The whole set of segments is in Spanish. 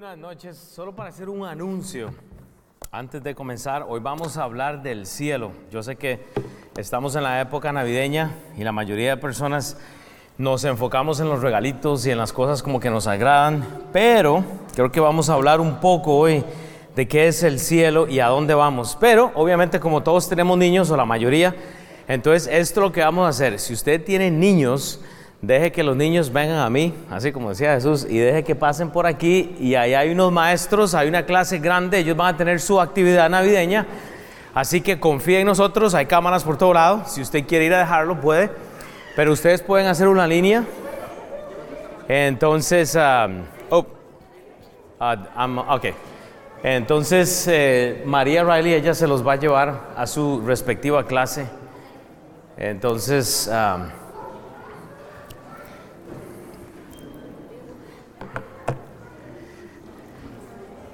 buenas noches. Solo para hacer un anuncio, antes de comenzar, hoy vamos a hablar del cielo. Yo sé que estamos en la época navideña y la mayoría de personas nos enfocamos en los regalitos y en las cosas como que nos agradan, pero creo que vamos a hablar un poco hoy de qué es el cielo y a dónde vamos. Pero obviamente como todos tenemos niños o la mayoría, entonces esto es lo que vamos a hacer. Si usted tiene niños, Deje que los niños vengan a mí, así como decía Jesús, y deje que pasen por aquí. Y ahí hay unos maestros, hay una clase grande, ellos van a tener su actividad navideña. Así que confíe en nosotros, hay cámaras por todo lado. Si usted quiere ir a dejarlo, puede. Pero ustedes pueden hacer una línea. Entonces, oh, uh, ok. Entonces, eh, María Riley, ella se los va a llevar a su respectiva clase. Entonces, um,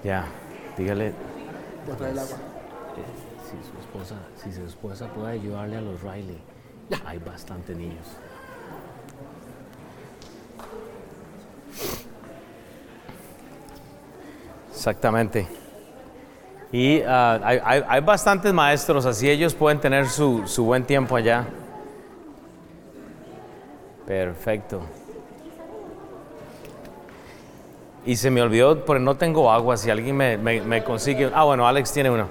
Ya, dígale. Si su esposa, si su esposa puede ayudarle a los Riley, hay bastante niños. Exactamente. Y ah, hay, hay, bastantes maestros, así ellos pueden tener su, su buen tiempo allá. Perfecto. Y se me olvidó, porque no tengo agua, si alguien me, me, consigue. Ah, bueno, Alex tiene uno.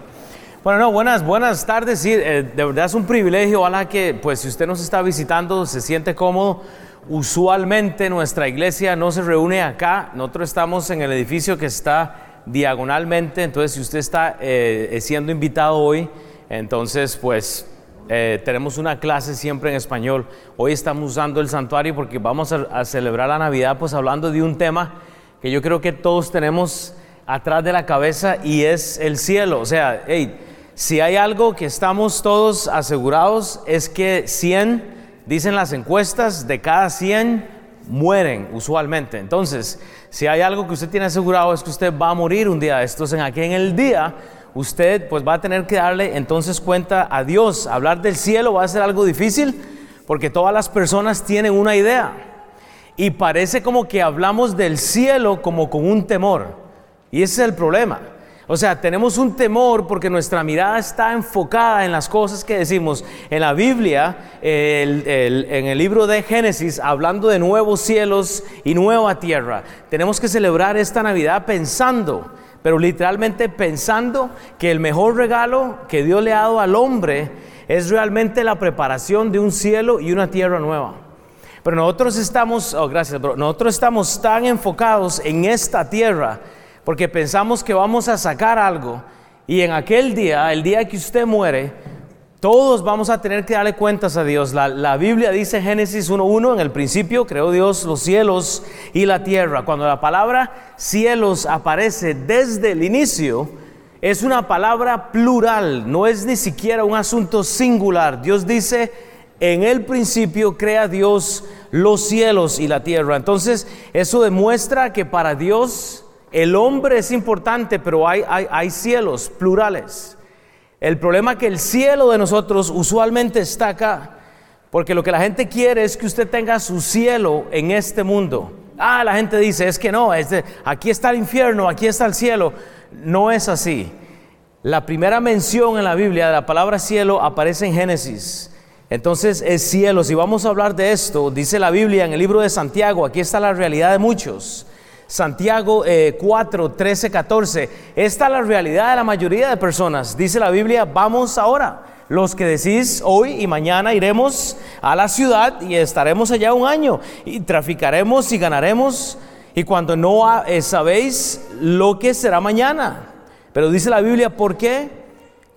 Bueno, no, buenas, buenas tardes. Sí, eh, de verdad es un privilegio. Ojalá que, pues, si usted nos está visitando, se siente cómodo. Usualmente nuestra iglesia no se reúne acá. Nosotros estamos en el edificio que está diagonalmente. Entonces, si usted está eh, siendo invitado hoy, entonces, pues, eh, tenemos una clase siempre en español. Hoy estamos usando el santuario porque vamos a, a celebrar la Navidad, pues, hablando de un tema que yo creo que todos tenemos atrás de la cabeza y es el cielo. O sea, hey, si hay algo que estamos todos asegurados es que 100, dicen las encuestas, de cada 100 mueren usualmente. Entonces, si hay algo que usted tiene asegurado es que usted va a morir un día. Esto en aquí en el día usted pues va a tener que darle entonces cuenta a Dios. Hablar del cielo va a ser algo difícil porque todas las personas tienen una idea y parece como que hablamos del cielo como con un temor. Y ese es el problema. O sea, tenemos un temor porque nuestra mirada está enfocada en las cosas que decimos. En la Biblia, en el libro de Génesis, hablando de nuevos cielos y nueva tierra, tenemos que celebrar esta Navidad pensando, pero literalmente pensando que el mejor regalo que Dios le ha dado al hombre es realmente la preparación de un cielo y una tierra nueva. Pero nosotros estamos, oh gracias, nosotros estamos tan enfocados en esta tierra porque pensamos que vamos a sacar algo y en aquel día, el día que usted muere, todos vamos a tener que darle cuentas a Dios. La, la Biblia dice en Génesis 1.1, en el principio creó Dios los cielos y la tierra. Cuando la palabra cielos aparece desde el inicio, es una palabra plural, no es ni siquiera un asunto singular. Dios dice en el principio crea Dios los cielos y la tierra. Entonces, eso demuestra que para Dios el hombre es importante, pero hay, hay, cielos plurales. El problema es que el cielo de nosotros usualmente está acá, porque lo que la gente quiere es que usted tenga su cielo en este mundo. Ah, la gente dice, es que no, aquí está el infierno, aquí está el cielo. No es así. La primera mención en la Biblia de la palabra cielo aparece en Génesis. Entonces es cielo. Si vamos a hablar de esto, dice la Biblia en el libro de Santiago, aquí está la realidad de muchos. Santiago 4, 13, 14. Esta es la realidad de la mayoría de personas. Dice la Biblia, vamos ahora. Los que decís hoy y mañana iremos a la ciudad y estaremos allá un año y traficaremos y ganaremos. Y cuando no eh, sabéis lo que será mañana. Pero dice la Biblia, ¿por qué?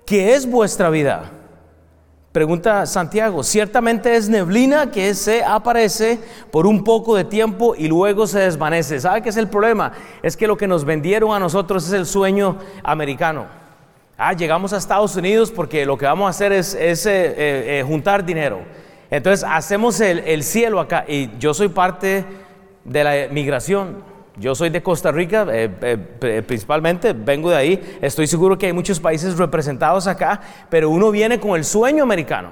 ¿Qué es vuestra vida? Pregunta Santiago, ciertamente es neblina que se aparece por un poco de tiempo y luego se desvanece. ¿Sabe qué es el problema? Es que lo que nos vendieron a nosotros es el sueño americano. Ah, llegamos a Estados Unidos porque lo que vamos a hacer es, eh, eh, eh, juntar dinero. Entonces hacemos el, el cielo acá y yo soy parte de la migración. Yo soy de Costa Rica, eh, eh, principalmente, vengo de ahí. Estoy seguro que hay muchos países representados acá, pero uno viene con el sueño americano,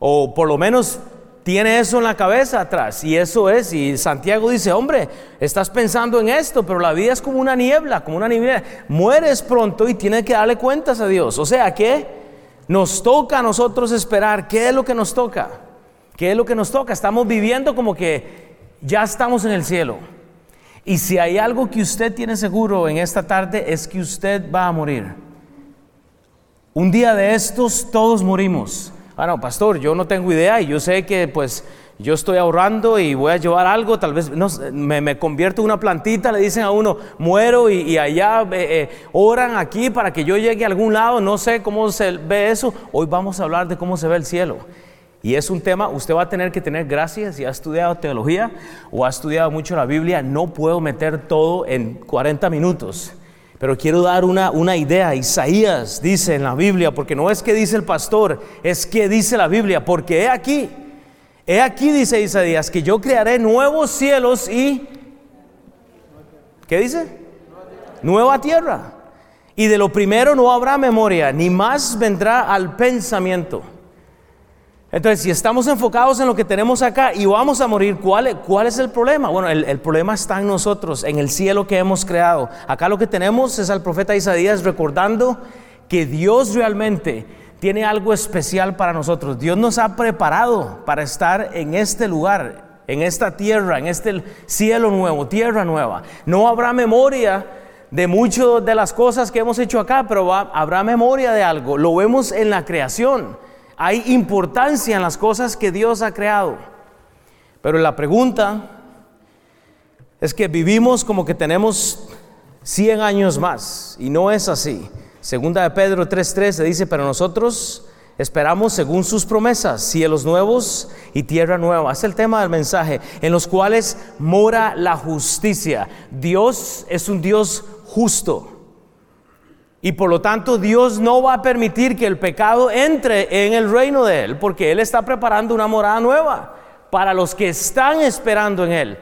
o por lo menos tiene eso en la cabeza atrás. Y eso es, y Santiago dice, hombre, estás pensando en esto, pero la vida es como una niebla, como una niebla. Mueres pronto y tienes que darle cuentas a Dios. O sea que nos toca a nosotros esperar. ¿Qué es lo que nos toca? ¿Qué es lo que nos toca? Estamos viviendo como que ya estamos en el cielo. Y si hay algo que usted tiene seguro en esta tarde es que usted va a morir. Un día de estos todos morimos. Ah, no, pastor, yo no tengo idea y yo sé que pues yo estoy ahorrando y voy a llevar algo, tal vez me, convierto en una plantita, le dicen a uno, muero y, allá eh, eh, oran aquí para que yo llegue a algún lado, no sé cómo se ve eso. Hoy vamos a hablar de cómo se ve el cielo. Y es un tema, usted va a tener que tener gracias si ha estudiado teología o ha estudiado mucho la Biblia, no puedo meter todo en 40 minutos. Pero quiero dar una, una idea. Isaías dice en la Biblia, porque no es que dice el pastor, es que dice la Biblia, porque he aquí, he aquí dice Isaías, que yo crearé nuevos cielos y... ¿Qué dice? Nueva tierra. Y de lo primero no habrá memoria, ni más vendrá al pensamiento. Entonces, si estamos enfocados en lo que tenemos acá y vamos a morir, ¿cuál, cuál es el problema? Bueno, el, el, problema está en nosotros, en el cielo que hemos creado. Acá lo que tenemos es al profeta Isaías recordando que Dios realmente tiene algo especial para nosotros. Dios nos ha preparado para estar en este lugar, en esta tierra, en este cielo nuevo, tierra nueva. No habrá memoria de muchas de las cosas que hemos hecho acá, pero habrá memoria de algo. Lo vemos en la creación. Hay importancia en las cosas que Dios ha creado. Pero la pregunta es que vivimos como que tenemos 100 años más y no es así. Segunda de Pedro 3:13 dice, pero nosotros esperamos según sus promesas, cielos nuevos y tierra nueva. Es el tema del mensaje, en los cuales mora la justicia. Dios es un Dios justo. Y por lo tanto Dios no va a permitir que el pecado entre en el reino de Él, porque Él está preparando una morada nueva para los que están esperando en Él.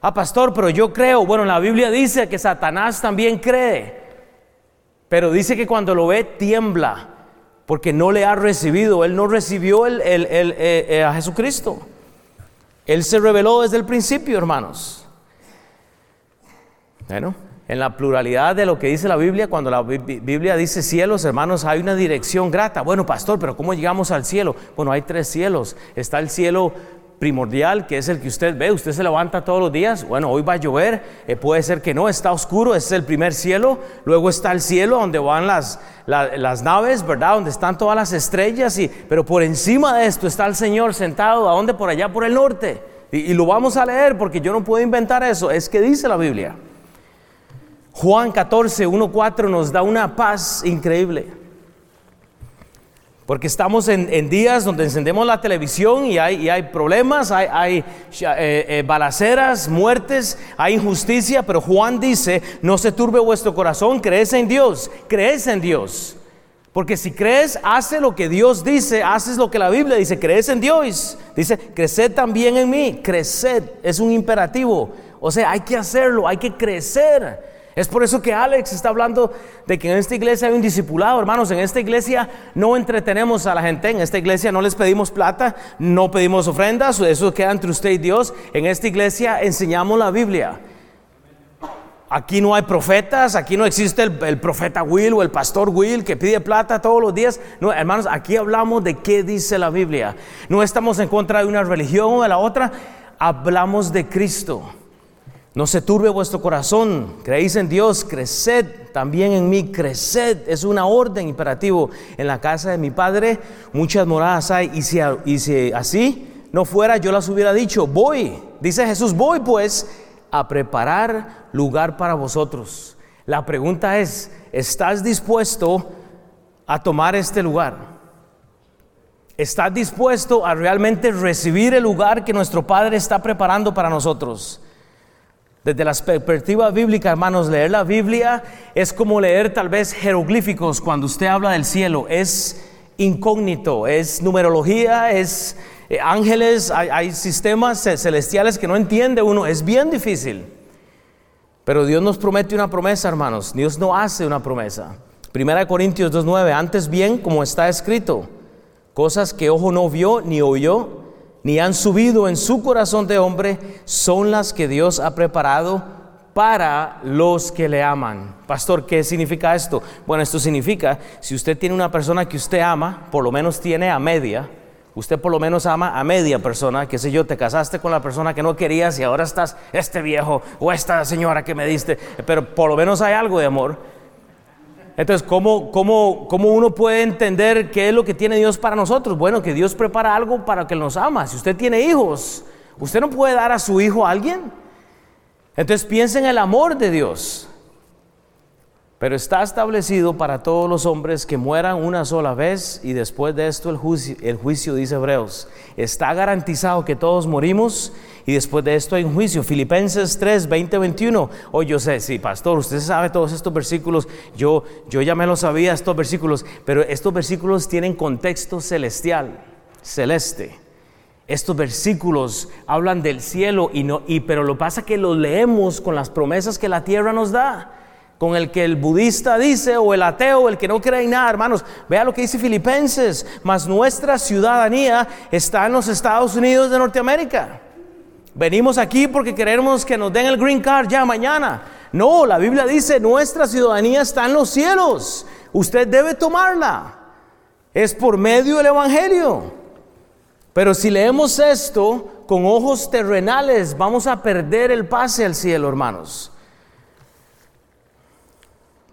Ah, pastor, pero yo creo, bueno, la Biblia dice que Satanás también cree, pero dice que cuando lo ve tiembla, porque no le ha recibido, Él no recibió eh, eh, a Jesucristo. Él se reveló desde el principio, hermanos. Bueno, en la pluralidad de lo que dice la Biblia, cuando la Biblia dice cielos, hermanos, hay una dirección grata. Bueno, pastor, pero ¿cómo llegamos al cielo? Bueno, hay tres cielos. Está el cielo primordial, que es el que usted ve, usted se levanta todos los días, bueno, hoy va a llover, eh, puede ser que no, está oscuro, ese es el primer cielo, luego está el cielo donde van las, naves, ¿verdad? Donde están todas las estrellas, y, pero por encima de esto está el Señor sentado, ¿a dónde? Por allá, por el norte. y lo vamos a leer porque yo no puedo inventar eso, es que dice la Biblia. Juan 14, 1, 4 nos da una paz increíble. Porque estamos en, días donde encendemos la televisión y hay, problemas, hay, eh, eh, balaceras, muertes, hay injusticia, pero Juan dice, no se turbe vuestro corazón, crees en Dios, crees en Dios. Porque si crees, hace lo que Dios dice, haces lo que la Biblia dice, crees en Dios. Dice, creced también en mí, creced, es un imperativo. O sea, hay que hacerlo, hay que crecer. Es por eso que Alex está hablando de que en esta iglesia hay un discipulado, hermanos. En esta iglesia no entretenemos a la gente, en esta iglesia no les pedimos plata, no pedimos ofrendas, eso queda entre usted y Dios. En esta iglesia enseñamos la Biblia. Aquí no hay profetas, aquí no existe el, profeta Will o el pastor Will que pide plata todos los días. No, hermanos, aquí hablamos de qué dice la Biblia. No estamos en contra de una religión o de la otra, hablamos de Cristo. No se turbe vuestro corazón, creéis en Dios, creced también en mí, creced. Es una orden imperativo. En la casa de mi Padre muchas moradas hay y si, y si así no fuera yo las hubiera dicho, voy, dice Jesús, voy pues a preparar lugar para vosotros. La pregunta es, ¿estás dispuesto a tomar este lugar? ¿Estás dispuesto a realmente recibir el lugar que nuestro Padre está preparando para nosotros? Desde la perspectiva bíblica, hermanos, leer la Biblia es como leer tal vez jeroglíficos cuando usted habla del cielo. Es incógnito, es numerología, es eh, ángeles, hay, sistemas celestiales que no entiende uno. Es bien difícil. Pero Dios nos promete una promesa, hermanos. Dios no hace una promesa. Primera Corintios 2.9, antes bien como está escrito, cosas que ojo no vio ni oyó, ni han subido en su corazón de hombre, son las que Dios ha preparado para los que le aman. Pastor, ¿qué significa esto? Bueno, esto significa, si usted tiene una persona que usted ama, por lo menos tiene a media, usted por lo menos ama a media persona, qué sé yo, te casaste con la persona que no querías y ahora estás este viejo o esta señora que me diste, pero por lo menos hay algo de amor. Entonces, ¿cómo, cómo, cómo uno puede entender qué es lo que tiene Dios para nosotros? Bueno, que Dios prepara algo para que nos ama. Si usted tiene hijos, usted no puede dar a su hijo a alguien. Entonces piensa en el amor de Dios. Pero está establecido para todos los hombres que mueran una sola vez y después de esto el juicio, el juicio, dice Hebreos. Está garantizado que todos morimos y después de esto hay un juicio. Filipenses 3, 20, 21. Oh, yo sé, sí, pastor, usted sabe todos estos versículos. Yo, yo ya me lo sabía estos versículos, pero estos versículos tienen contexto celestial, celeste. Estos versículos hablan del cielo y no, y, pero lo pasa que los leemos con las promesas que la tierra nos da con el que el budista dice, o el ateo, el que no cree en nada, hermanos. Vea lo que dice Filipenses, mas nuestra ciudadanía está en los Estados Unidos de Norteamérica. Venimos aquí porque queremos que nos den el green card ya mañana. No, la Biblia dice, nuestra ciudadanía está en los cielos. Usted debe tomarla. Es por medio del Evangelio. Pero si leemos esto con ojos terrenales, vamos a perder el pase al cielo, hermanos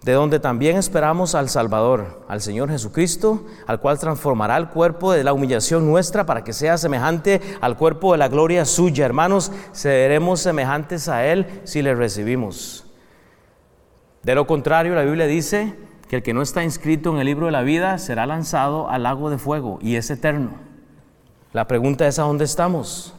de donde también esperamos al Salvador, al Señor Jesucristo, al cual transformará el cuerpo de la humillación nuestra para que sea semejante al cuerpo de la gloria suya. Hermanos, seremos semejantes a Él si le recibimos. De lo contrario, la Biblia dice que el que no está inscrito en el libro de la vida será lanzado al lago de fuego y es eterno. La pregunta es a dónde estamos.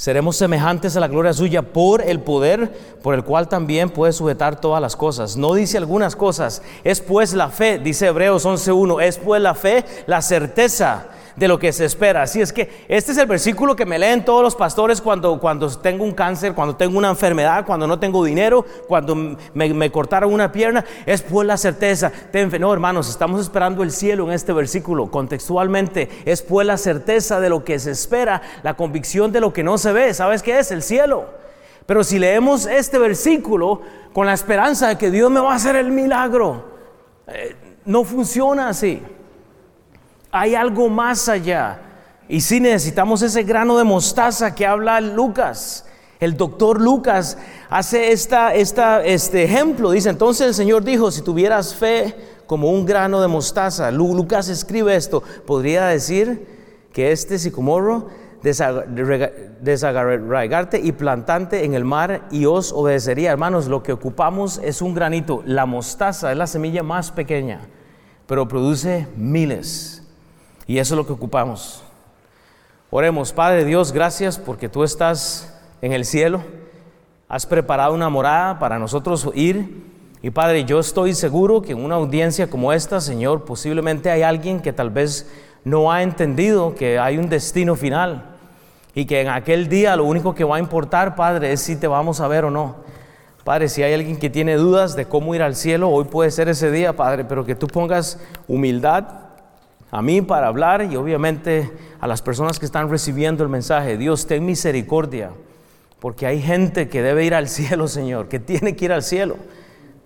Seremos semejantes a la gloria suya por el poder por el cual también puede sujetar todas las cosas. No dice algunas cosas. Es pues la fe, dice Hebreos 11.1, es pues la fe, la certeza de lo que se espera. Así es que este es el versículo que me leen todos los pastores cuando, cuando tengo un cáncer, cuando tengo una enfermedad, cuando no tengo dinero, cuando me, cortaron una pierna. Es pues la certeza. No, hermanos, estamos esperando el cielo en este versículo. Contextualmente, es pues la certeza de lo que se espera, la convicción de lo que no se ve. ¿Sabes qué es? El cielo. Pero si leemos este versículo con la esperanza de que Dios me va a hacer el milagro, eh, no funciona así. Hay algo más allá. Y si necesitamos ese grano de mostaza que habla Lucas. El doctor Lucas hace esta, este ejemplo. Dice, entonces el Señor dijo, si tuvieras fe como un grano de mostaza, Lucas escribe esto, podría decir que este sicomoro desarraigarte y plantante en el mar y os obedecería. Hermanos, lo que ocupamos es un granito. La mostaza es la semilla más pequeña, pero produce miles y eso es lo que ocupamos. Oremos, Padre Dios, gracias porque tú estás en el cielo. Has preparado una morada para nosotros ir. Y Padre, yo estoy seguro que en una audiencia como esta, Señor, posiblemente hay alguien que tal vez no ha entendido que hay un destino final y que en aquel día lo único que va a importar, Padre, es si te vamos a ver o no. Padre, si hay alguien que tiene dudas de cómo ir al cielo, hoy puede ser ese día, Padre, pero que tú pongas humildad a mí para hablar y obviamente a las personas que están recibiendo el mensaje. Dios, ten misericordia, porque hay gente que debe ir al cielo, Señor, que tiene que ir al cielo.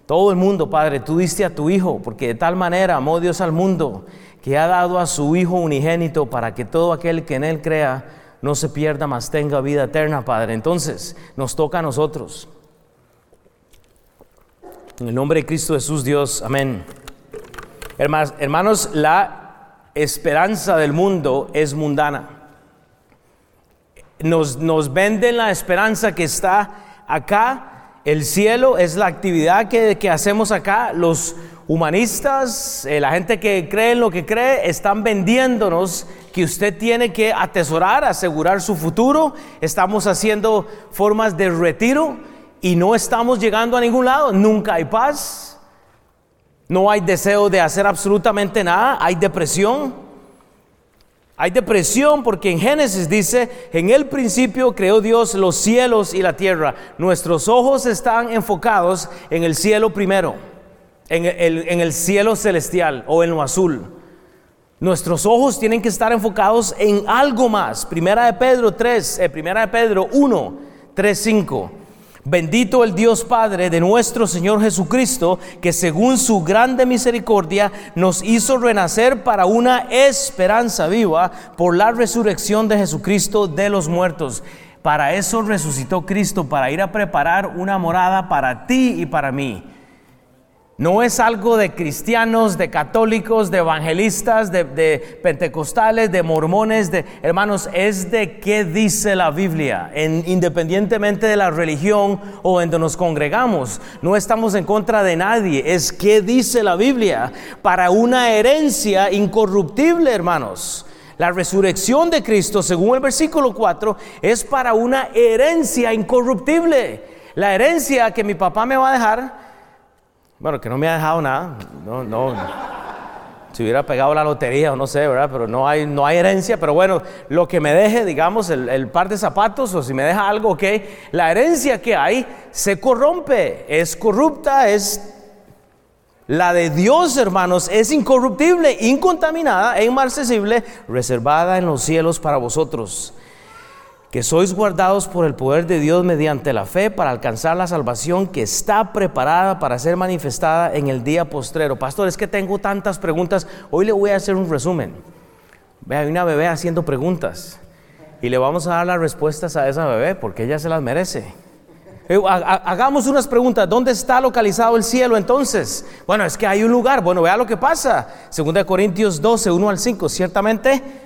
Todo el mundo, Padre, tú diste a tu Hijo, porque de tal manera amó Dios al mundo, que ha dado a su Hijo unigénito para que todo aquel que en Él crea no se pierda, mas tenga vida eterna, Padre. Entonces, nos toca a nosotros. En el nombre de Cristo Jesús, Dios, amén. Hermanos, la esperanza del mundo es mundana. Nos, nos venden la esperanza que está acá. El cielo es la actividad que, que hacemos acá. Los humanistas, eh, la gente que cree en lo que cree, están vendiéndonos que usted tiene que atesorar, asegurar su futuro. Estamos haciendo formas de retiro y no estamos llegando a ningún lado. Nunca hay paz, no hay deseo de hacer absolutamente nada, hay depresión. Hay depresión porque en Génesis dice, en el principio creó Dios los cielos y la tierra. Nuestros ojos están enfocados en el cielo primero, en el, cielo celestial o en lo azul. Nuestros ojos tienen que estar enfocados en algo más. Primera de Pedro 3, eh, primera de Pedro 1, 3, 5. Bendito el Dios Padre de nuestro Señor Jesucristo, que según su grande misericordia nos hizo renacer para una esperanza viva por la resurrección de Jesucristo de los muertos. Para eso resucitó Cristo, para ir a preparar una morada para ti y para mí. No es algo de cristianos, de católicos, de evangelistas, de, pentecostales, de mormones, de hermanos, es de qué dice la Biblia, independientemente de la religión o en donde nos congregamos. No estamos en contra de nadie, es qué dice la Biblia para una herencia incorruptible, hermanos. La resurrección de Cristo, según el versículo 4, es para una herencia incorruptible. La herencia que mi papá me va a dejar bueno, que no me ha dejado nada. No, no. Si hubiera pegado la lotería o no sé, ¿verdad? Pero no hay, no hay herencia. Pero bueno, lo que me deje, digamos, el, par de zapatos o si me deja algo, ok. La herencia que hay se corrompe, es corrupta, es la de Dios, hermanos, es incorruptible, incontaminada e inmarcesible, reservada en los cielos para vosotros que sois guardados por el poder de Dios mediante la fe para alcanzar la salvación que está preparada para ser manifestada en el día postrero. Pastor, es que tengo tantas preguntas. Hoy le voy a hacer un resumen. Ve, hay una bebé haciendo preguntas y le vamos a dar las respuestas a esa bebé porque ella se las merece. Eh, hagamos unas preguntas. ¿Dónde está localizado el cielo entonces? Bueno, es que hay un lugar. Bueno, vea lo que pasa. Segunda de Corintios 12, 1 al 5. Ciertamente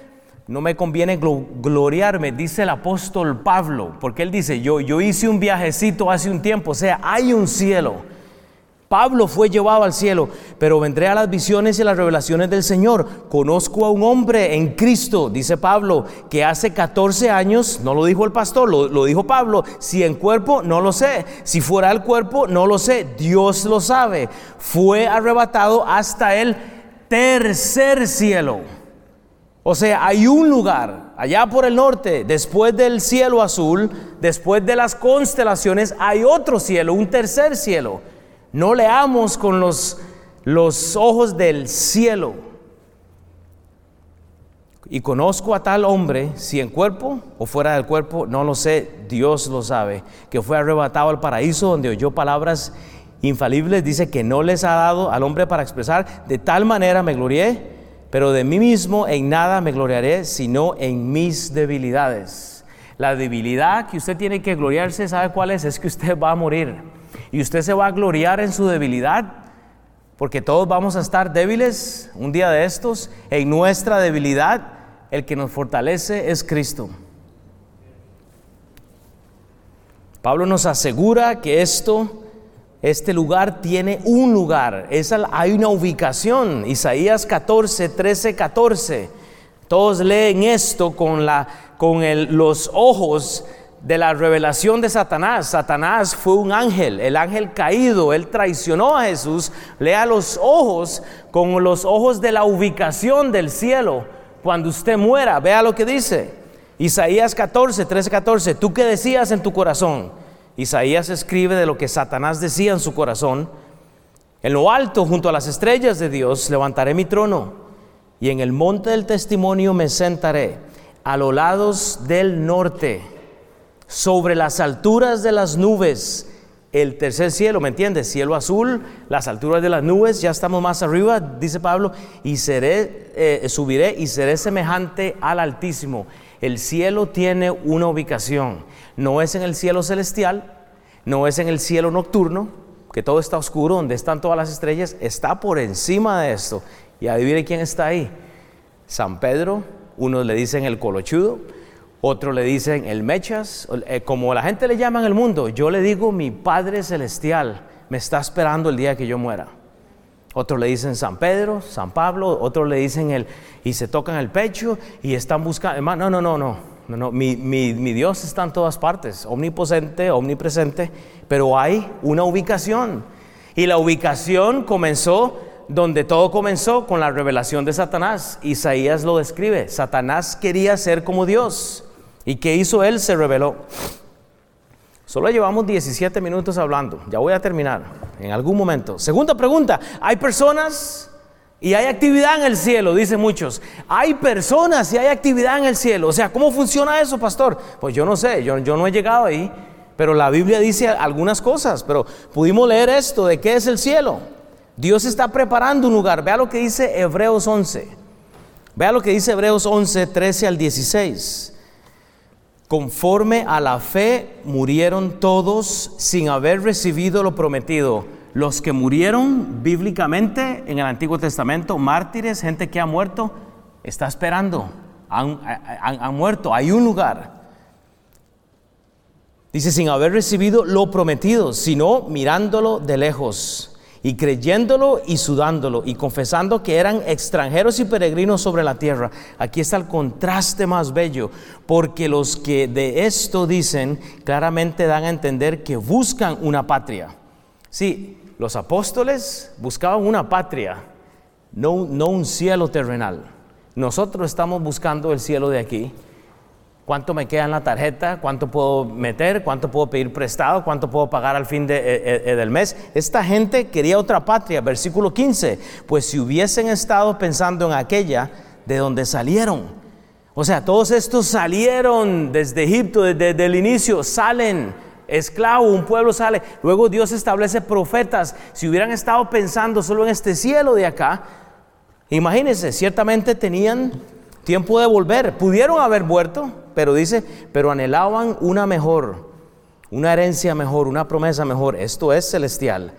no me conviene gloriarme, dice el apóstol Pablo, porque él dice, yo, yo hice un viajecito hace un tiempo, o sea, hay un cielo. Pablo fue llevado al cielo, pero vendré a las visiones y las revelaciones del Señor. Conozco a un hombre en Cristo, dice Pablo, que hace 14 años, no lo dijo el pastor, lo, lo dijo Pablo, si en cuerpo, no lo sé, si fuera el cuerpo, no lo sé, Dios lo sabe. Fue arrebatado hasta el tercer cielo. O sea, hay un lugar allá por el norte, después del cielo azul, después de las constelaciones, hay otro cielo, un tercer cielo. No leamos con los, los ojos del cielo. Y conozco a tal hombre, si en cuerpo o fuera del cuerpo, no lo sé, Dios lo sabe, que fue arrebatado al paraíso donde oyó palabras infalibles, dice que no les ha dado al hombre para expresar, de tal manera me glorié pero de mí mismo en nada me gloriaré, sino en mis debilidades. La debilidad que usted tiene que gloriarse, ¿sabe cuál es? Es que usted va a morir. Y usted se va a gloriar en su debilidad, porque todos vamos a estar débiles un día de estos. En nuestra debilidad, el que nos fortalece es Cristo. Pablo nos asegura que esto este lugar tiene un lugar, hay una ubicación. Isaías 14, 13, 14. Todos leen esto con, la, con los ojos de la revelación de Satanás. Satanás fue un ángel, el ángel caído, él traicionó a Jesús. Lea los ojos con los ojos de la ubicación del cielo. Cuando usted muera, vea lo que dice. Isaías 14, 13, 14. ¿Tú qué decías en tu corazón? Isaías escribe de lo que Satanás decía en su corazón. En lo alto, junto a las estrellas de Dios, levantaré mi trono y en el monte del testimonio me sentaré a los lados del norte, sobre las alturas de las nubes, el tercer cielo, ¿me entiendes? Cielo azul, las alturas de las nubes, ya estamos más arriba, dice Pablo, y seré, eh, subiré y seré semejante al Altísimo. El cielo tiene una ubicación. No es en el cielo celestial, no es en el cielo nocturno, que todo está oscuro, donde están todas las estrellas, está por encima de esto. Y adivine quién está ahí. San Pedro, unos le dicen el colochudo, otros le dicen el mechas, eh, como la gente le llama en el mundo, yo le digo mi Padre Celestial me está esperando el día que yo muera. Otros le dicen San Pedro, San Pablo, otros le dicen el, y se tocan el pecho y están buscando, no, no, no, no, no, no, mi, Dios está en todas partes, omnipotente, omnipresente, pero hay una ubicación. Y la ubicación comenzó donde todo comenzó con la revelación de Satanás. Isaías lo describe. Satanás quería ser como Dios. ¿Y qué hizo él? Se reveló. Solo llevamos 17 minutos hablando. Ya voy a terminar en algún momento. Segunda pregunta. ¿Hay personas Y hay actividad en el cielo, dicen muchos. Hay personas y hay actividad en el cielo. O sea, ¿cómo funciona eso, pastor? Pues yo no sé, yo, yo no he llegado ahí. Pero la Biblia dice algunas cosas. Pero pudimos leer esto de qué es el cielo. Dios está preparando un lugar. Vea lo que dice Hebreos 11. Vea lo que dice Hebreos 11, 13 al 16. Conforme a la fe murieron todos sin haber recibido lo prometido. Los que murieron bíblicamente en el Antiguo Testamento, mártires, gente que ha muerto, está esperando, han, muerto, hay un lugar. Dice, sin haber recibido lo prometido, sino mirándolo de lejos y creyéndolo y sudándolo y confesando que eran extranjeros y peregrinos sobre la tierra. Aquí está el contraste más bello, porque los que de esto dicen claramente dan a entender que buscan una patria. Sí, los apóstoles buscaban una patria, no, no un cielo terrenal. Nosotros estamos buscando el cielo de aquí. ¿Cuánto me queda en la tarjeta? ¿Cuánto puedo meter? ¿Cuánto puedo pedir prestado? ¿Cuánto puedo pagar al fin de, eh, eh, del mes? Esta gente quería otra patria. Versículo 15. Pues si hubiesen estado pensando en aquella de donde salieron. O sea, todos estos salieron desde Egipto, desde el inicio, salen esclavo, un pueblo sale. Luego Dios establece profetas. Si hubieran estado pensando solo en este cielo de acá, imagínense, ciertamente tenían tiempo de volver. Pudieron haber vuelto, pero dice, pero anhelaban una mejor, una herencia mejor, una promesa mejor. Esto es celestial.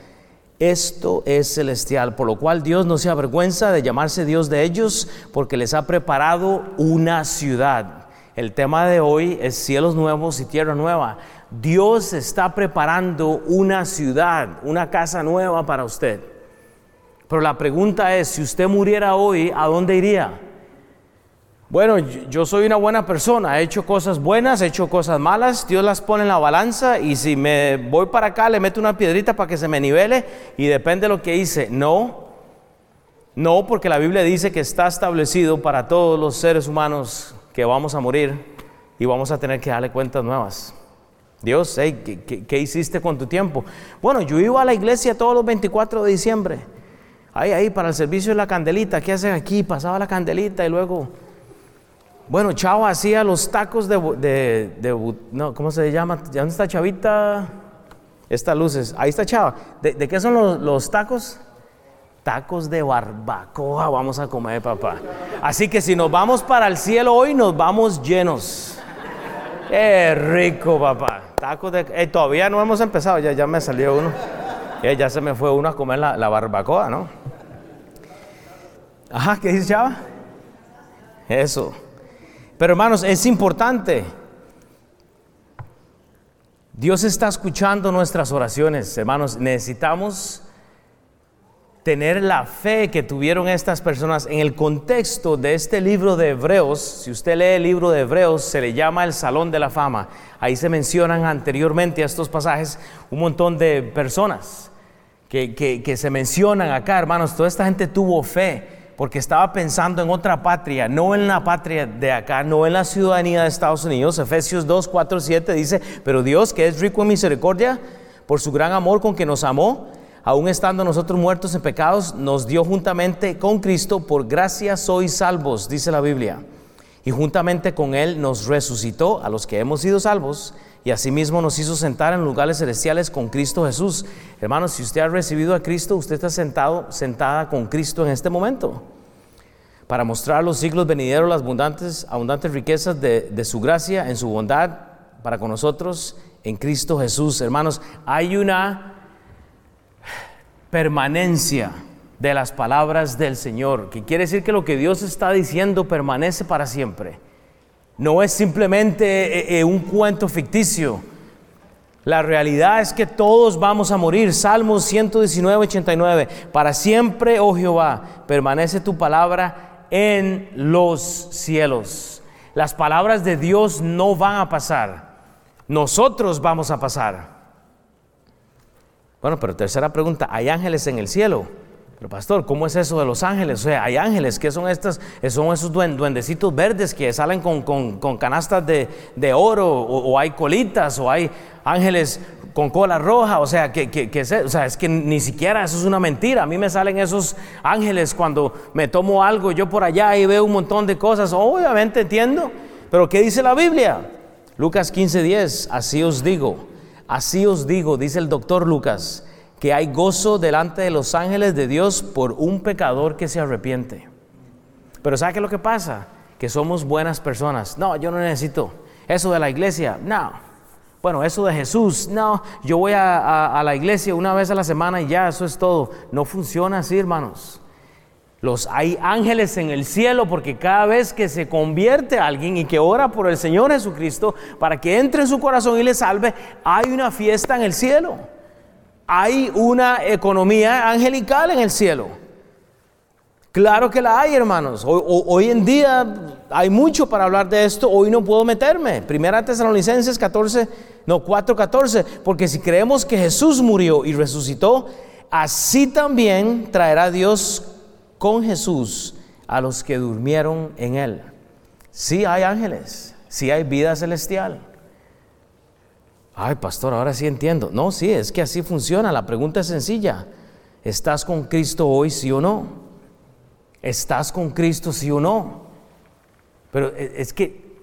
Esto es celestial, por lo cual Dios no se avergüenza de llamarse Dios de ellos, porque les ha preparado una ciudad. El tema de hoy es cielos nuevos y tierra nueva. Dios está preparando una ciudad, una casa nueva para usted. Pero la pregunta es, si usted muriera hoy, ¿a dónde iría? Bueno, yo soy una buena persona, he hecho cosas buenas, he hecho cosas malas, Dios las pone en la balanza y si me voy para acá le meto una piedrita para que se me nivele y depende de lo que hice. No, no, porque la Biblia dice que está establecido para todos los seres humanos que vamos a morir y vamos a tener que darle cuentas nuevas. Dios, ¿qué, hiciste con tu tiempo? Bueno, yo iba a la iglesia todos los 24 de diciembre. Ahí, ahí, para el servicio de la candelita. ¿Qué hacen aquí? Pasaba la candelita y luego... Bueno, Chavo hacía los tacos de, no, ¿cómo se llama? ¿Dónde está Chavita? Estas luces. Ahí está Chava. ¿De, qué son los, tacos? Tacos de barbacoa vamos a comer, papá. Así que si nos vamos para el cielo hoy, nos vamos llenos. Qué rico, papá. Tacos de... Eh, todavía no hemos empezado, ya, ya me salió uno. Eh, ya se me fue uno a comer la, barbacoa, ¿no? Ajá, ¿qué dice Chava? Eso. Pero hermanos, es importante. Dios está escuchando nuestras oraciones, hermanos. Necesitamos tener la fe que tuvieron estas personas en el contexto de este libro de Hebreos. Si usted lee el libro de Hebreos, se le llama el Salón de la Fama. Ahí se mencionan anteriormente a estos pasajes un montón de personas que, que se mencionan acá, hermanos. Toda esta gente tuvo fe porque estaba pensando en otra patria, no en la patria de acá, no en la ciudadanía de Estados Unidos. Efesios 2, 4, 7 dice, pero Dios que es rico en misericordia, por su gran amor con que nos amó, aun estando nosotros muertos en pecados, nos dio juntamente con Cristo, por gracia sois salvos, dice la Biblia. Y juntamente con Él nos resucitó a los que hemos sido salvos y asimismo nos hizo sentar en lugares celestiales con Cristo Jesús. Hermanos, si usted ha recibido a Cristo, usted está sentado, sentada con Cristo en este momento para mostrar los siglos venideros las abundantes, abundantes riquezas de, de su gracia en su bondad para con nosotros en Cristo Jesús. Hermanos, hay una permanencia de las palabras del Señor, que quiere decir que lo que Dios está diciendo permanece para siempre. No es simplemente eh, eh, un cuento ficticio. La realidad es que todos vamos a morir. Salmos 119, 89. Para siempre, oh Jehová, permanece tu palabra en los cielos. Las palabras de Dios no van a pasar. Nosotros vamos a pasar. Bueno, pero tercera pregunta, ¿hay ángeles en el cielo? Pero pastor, ¿cómo es eso de los ángeles? O sea, hay ángeles, ¿qué son estas? Son esos duendecitos verdes que salen con, canastas de, oro, o, hay colitas, o hay ángeles con cola roja, o sea, que, que, o sea, es que ni siquiera eso es una mentira. A mí me salen esos ángeles cuando me tomo algo, yo por allá y veo un montón de cosas, obviamente entiendo, pero ¿qué dice la Biblia? Lucas 15:10, así os digo, así os digo, dice el doctor Lucas, que hay gozo delante de los ángeles de Dios por un pecador que se arrepiente. Pero ¿sabe qué es lo que pasa? Que somos buenas personas. No, yo no necesito eso de la iglesia. No. Bueno, eso de Jesús. No, yo voy a, la iglesia una vez a la semana y ya, eso es todo. No funciona así, hermanos. Los hay ángeles en el cielo porque cada vez que se convierte alguien y que ora por el Señor Jesucristo para que entre en su corazón y le salve, hay una fiesta en el cielo. Hay una economía angelical en el cielo. Claro que la hay, hermanos. Hoy, en día hay mucho para hablar de esto. Hoy no puedo meterme. Primera Tesalonicenses 14, no 4:14, porque si creemos que Jesús murió y resucitó, así también traerá Dios con Jesús a los que durmieron en él. Sí hay ángeles, sí hay vida celestial. Ay, pastor, ahora sí entiendo. No, sí, es que así funciona. La pregunta es sencilla. ¿Estás con Cristo hoy, sí o no? ¿Estás con Cristo, sí o no? Pero e, es que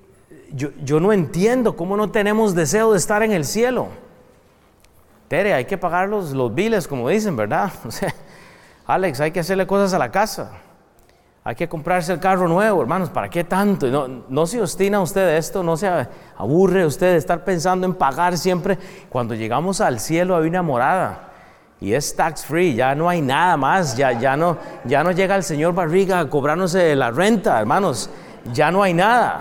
yo, yo no entiendo cómo no tenemos deseo de estar en el cielo. Tere, hay que pagar los, los biles, como dicen, ¿verdad? O sea, Alex, hay que hacerle cosas a la casa. Hay que comprarse el carro nuevo, hermanos. ¿Para qué tanto? No, no se ostina usted esto, no se aburre usted de estar pensando en pagar siempre. Cuando llegamos al cielo hay una morada y es tax free, ya no hay nada más, ya, ya, no, ya no llega el señor Barriga a cobrarnos la renta, hermanos. Ya no hay nada.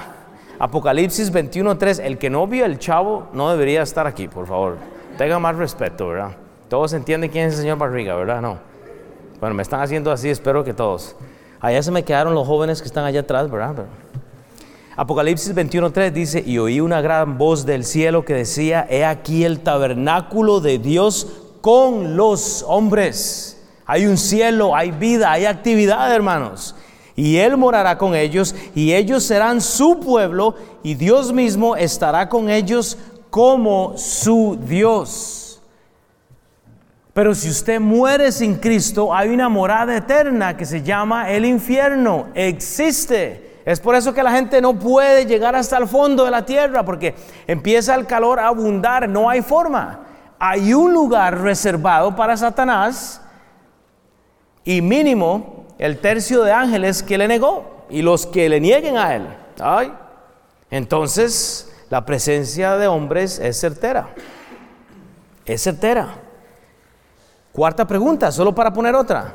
Apocalipsis 21.3, el que no vio el chavo no debería estar aquí, por favor. Tenga más respeto, ¿verdad? Todos entienden quién es el señor Barriga, ¿verdad? No. Bueno, me están haciendo así, espero que todos. Allá se me quedaron los jóvenes que están allá atrás, ¿verdad? Apocalipsis 21.3 dice, y oí una gran voz del cielo que decía, he aquí el tabernáculo de Dios con los hombres. Hay un cielo, hay vida, hay actividad, hermanos. Y Él morará con ellos, y ellos serán su pueblo, y Dios mismo estará con ellos como su Dios. Pero si usted muere sin Cristo, hay una morada eterna que se llama el infierno. Existe. Es por eso que la gente no puede llegar hasta el fondo de la tierra, porque empieza el calor a abundar, no hay forma. Hay un lugar reservado para Satanás y mínimo el tercio de ángeles que le negó y los que le nieguen a él. Ay, entonces la presencia de hombres es certera. Es certera. Cuarta pregunta, solo para poner otra.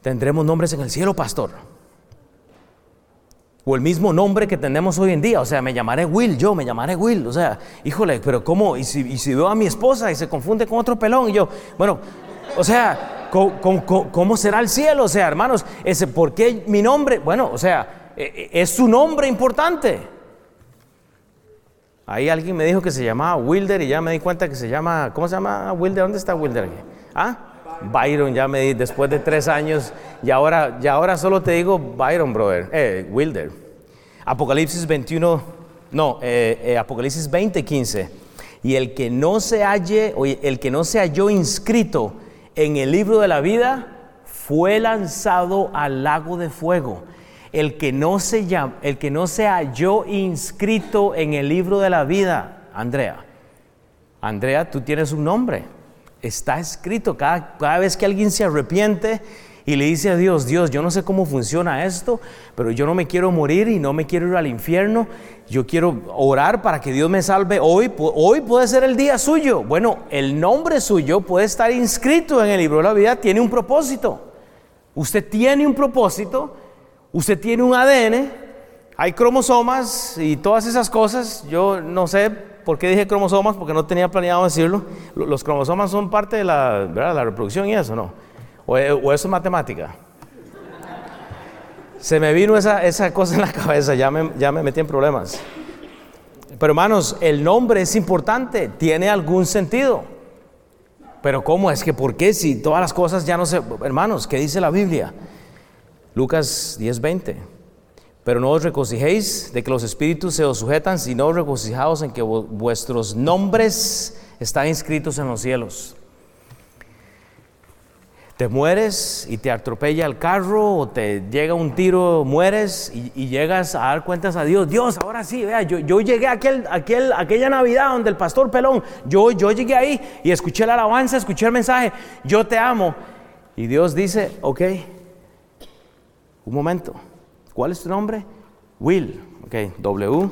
¿Tendremos nombres en el cielo, pastor? O el mismo nombre que tenemos hoy en día. O sea, me llamaré Will, yo me llamaré Will. O sea, híjole, pero ¿cómo? Y si, veo a mi esposa y se confunde con otro pelón y yo, bueno, o sea, ¿cómo, será el cielo? O sea, hermanos, ¿por qué mi nombre? Bueno, o sea, e, e, es su nombre importante. Ahí alguien me dijo que se llamaba Wilder y ya me di cuenta que se llama, ¿cómo se llama Wilder? ¿Dónde está Wilder? ¿Ah? Byron, ya me di, después de tres años, y ahora, y ahora solo te digo Byron, brother, eh, Wilder. Apocalipsis 21, no, eh, eh, Apocalipsis 20, 15. Y el que no se halle, oye, el que no se halló inscrito en el libro de la vida, fue lanzado al lago de fuego. El que no se, el que no se halló inscrito en el libro de la vida, Andrea. Andrea, tú tienes un nombre. Está escrito cada, cada vez que alguien se arrepiente y le dice a Dios, Dios, yo no sé cómo funciona esto, pero yo no me quiero morir y no me quiero ir al infierno. Yo quiero orar para que Dios me salve hoy. Hoy puede ser el día suyo. Bueno, el nombre suyo puede estar inscrito en el libro de la vida, tiene un propósito. Usted tiene un propósito, usted tiene un ADN, hay cromosomas y todas esas cosas. Yo no sé ¿Por qué dije cromosomas? Porque no tenía planeado decirlo. Los cromosomas son parte de la, la reproducción y eso, ¿no? O, eso es matemática. Se me vino esa, esa, cosa en la cabeza, ya me, ya me metí en problemas. Pero hermanos, el nombre es importante, tiene algún sentido. Pero ¿cómo es que por qué si todas las cosas ya no se... Hermanos, ¿qué dice la Biblia? Lucas 10:20. Pero no os regocijéis de que los espíritus se os sujetan, sino regocijaos en que vuestros nombres están inscritos en los cielos. Te mueres y te atropella el carro o te llega un tiro, mueres y, llegas a dar cuentas a Dios. Dios, ahora sí, vea, yo, llegué a aquel, aquel, aquella Navidad donde el pastor Pelón, yo, yo llegué ahí y escuché la alabanza, escuché el mensaje, yo te amo. Y Dios dice, ok, un momento. ¿Cuál es tu nombre? Will. Ok, W.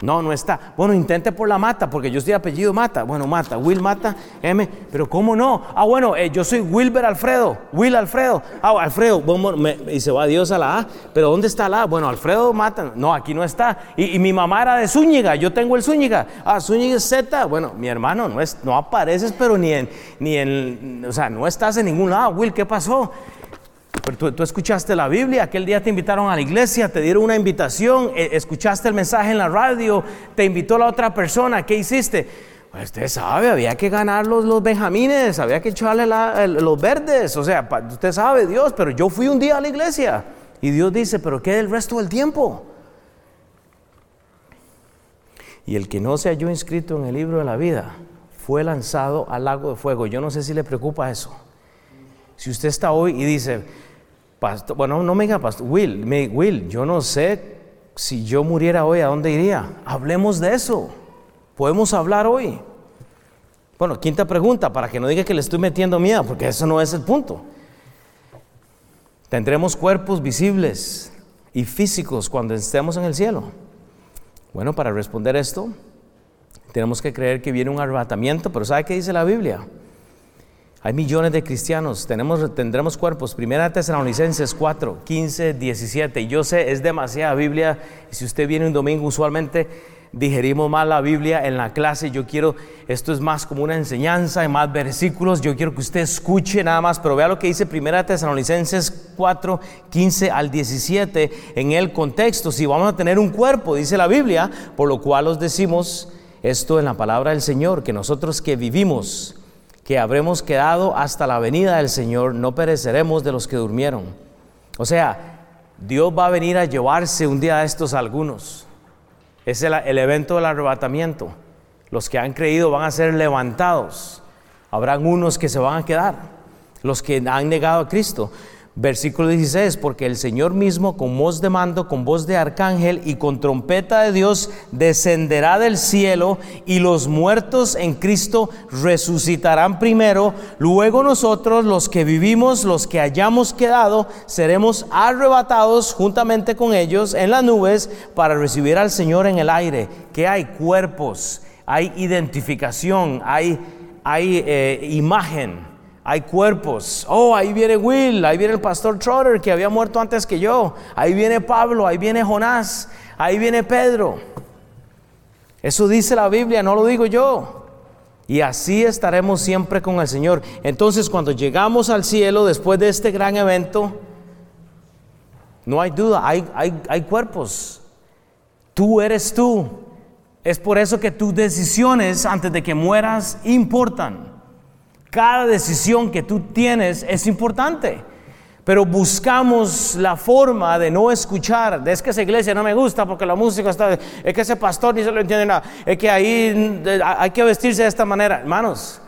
No, no está. Bueno, intente por la Mata, porque yo estoy apellido Mata. Bueno, Mata, Will Mata, M. Pero ¿cómo no? Ah, bueno, eh, yo soy Wilber Alfredo. Will Alfredo. Ah, Alfredo. y se va Dios a la A. Pero ¿dónde está la A? Bueno, Alfredo Mata. No, aquí no está. Y, mi mamá era de Zúñiga. Yo tengo el Zúñiga. Ah, Zúñiga es Z. Bueno, mi hermano, no, es, no apareces, pero ni en, ni en. O sea, no estás en ningún lado. Will, ¿qué pasó? Tú, escuchaste la Biblia, aquel día te invitaron a la iglesia, te dieron una invitación, eh, escuchaste el mensaje en la radio, te invitó la otra persona, ¿qué hiciste? Pues usted sabe, había que ganar los, los benjamines, había que echarle los verdes, o sea, usted sabe, Dios, pero yo fui un día a la iglesia y Dios dice, pero ¿qué el resto del tiempo? Y el que no se halló inscrito en el libro de la vida fue lanzado al lago de fuego. Yo no sé si le preocupa eso. Si usted está hoy y dice, bueno, no me diga pastor, Will, me, Will, yo no sé si yo muriera hoy, ¿a dónde iría? Hablemos de eso. Podemos hablar hoy. Bueno, quinta pregunta, para que no diga que le estoy metiendo miedo, porque eso no es el punto. ¿Tendremos cuerpos visibles y físicos cuando estemos en el cielo? Bueno, para responder esto, tenemos que creer que viene un arrebatamiento, pero ¿sabe qué dice la Biblia? Hay millones de cristianos, tenemos, tendremos cuerpos. Primera Tesalonicenses 4, 15, 17. Y yo sé, es demasiada Biblia. Si usted viene un domingo, usualmente digerimos más la Biblia en la clase. Yo quiero, esto es más como una enseñanza, hay más versículos. Yo quiero que usted escuche nada más, pero vea lo que dice Primera Tesalonicenses 4, 15 al 17 en el contexto. Si vamos a tener un cuerpo, dice la Biblia, por lo cual os decimos esto en la palabra del Señor, que nosotros que vivimos que habremos quedado hasta la venida del Señor, no pereceremos de los que durmieron. O sea, Dios va a venir a llevarse un día a estos algunos. Es el, el evento del arrebatamiento. Los que han creído van a ser levantados. Habrán unos que se van a quedar, los que han negado a Cristo. Versículo 16, porque el Señor mismo con voz de mando, con voz de arcángel y con trompeta de Dios descenderá del cielo y los muertos en Cristo resucitarán primero, luego nosotros los que vivimos, los que hayamos quedado, seremos arrebatados juntamente con ellos en las nubes para recibir al Señor en el aire, que hay cuerpos, hay identificación, hay, hay eh, imagen hay cuerpos. Oh, ahí viene Will, ahí viene el pastor Trotter que había muerto antes que yo. Ahí viene Pablo, ahí viene Jonás, ahí viene Pedro. Eso dice la Biblia, no lo digo yo. Y así estaremos siempre con el Señor. Entonces cuando llegamos al cielo después de este gran evento, no hay duda, hay, hay, hay cuerpos. Tú eres tú. Es por eso que tus decisiones antes de que mueras importan. Cada decisión que tú tienes es importante. Pero buscamos la forma de no escuchar. Es que esa iglesia no me gusta porque la música está. Es que ese pastor ni se lo entiende nada. Es que ahí hay que vestirse de esta manera. Hermanos,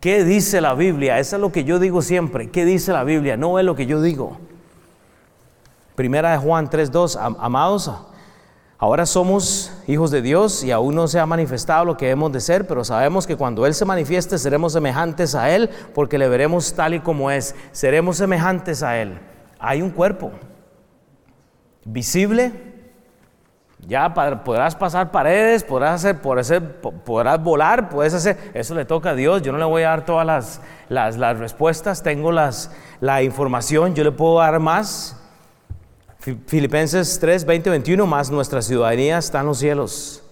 ¿qué dice la Biblia? Eso es lo que yo digo siempre. ¿Qué dice la Biblia? No es lo que yo digo. Primera de Juan 3:2. Amados, Ahora somos hijos de Dios y aún no se ha manifestado lo que hemos de ser, pero sabemos que cuando Él se manifieste seremos semejantes a Él porque le veremos tal y como es. Seremos semejantes a Él. Hay un cuerpo visible. Ya podrás pasar paredes, podrás, hacer, podrás volar, puedes hacer. Eso le toca a Dios. Yo no le voy a dar todas las, las, las respuestas. Tengo las, la información. Yo le puedo dar más. Filipenses 3, 20, 21, más nuestra ciudadanía está en los cielos,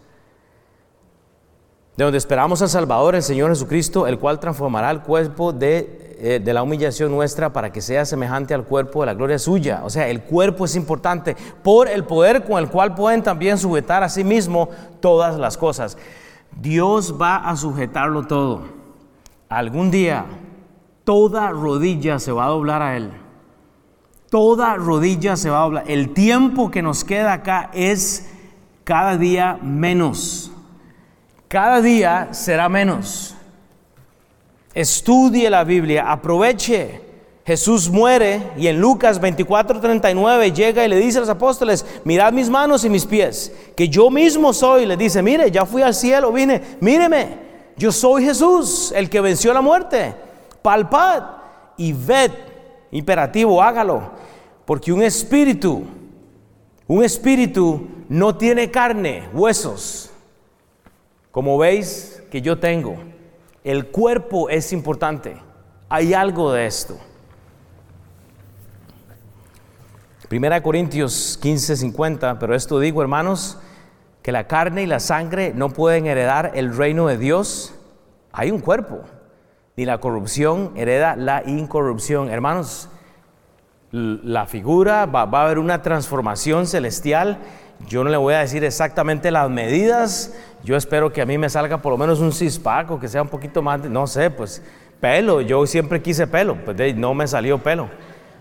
de donde esperamos al Salvador, el Señor Jesucristo, el cual transformará el cuerpo de, eh, de la humillación nuestra para que sea semejante al cuerpo de la gloria suya. O sea, el cuerpo es importante por el poder con el cual pueden también sujetar a sí mismo todas las cosas. Dios va a sujetarlo todo. Algún día toda rodilla se va a doblar a Él Toda rodilla se va a doblar. El tiempo que nos queda acá es cada día menos. Cada día será menos. Estudie la Biblia, aproveche. Jesús muere y en Lucas 24:39 llega y le dice a los apóstoles, mirad mis manos y mis pies, que yo mismo soy. Le dice, mire, ya fui al cielo, vine, míreme, yo soy Jesús, el que venció la muerte. Palpad y ved, imperativo, hágalo, porque un espíritu, un espíritu no tiene carne, huesos, como veis que yo tengo. El cuerpo es importante, hay algo de esto. Primera Corintios 15, 50, pero esto digo, hermanos, que la carne y la sangre no pueden heredar el reino de Dios. Hay un cuerpo, ni la corrupción hereda la incorrupción. Hermanos, la figura va, a haber una transformación celestial. Yo no le voy a decir exactamente las medidas. Yo espero que a mí me salga por lo menos un cispaco, que sea un poquito más, no sé, pues pelo. Yo siempre quise pelo, pues no me salió pelo.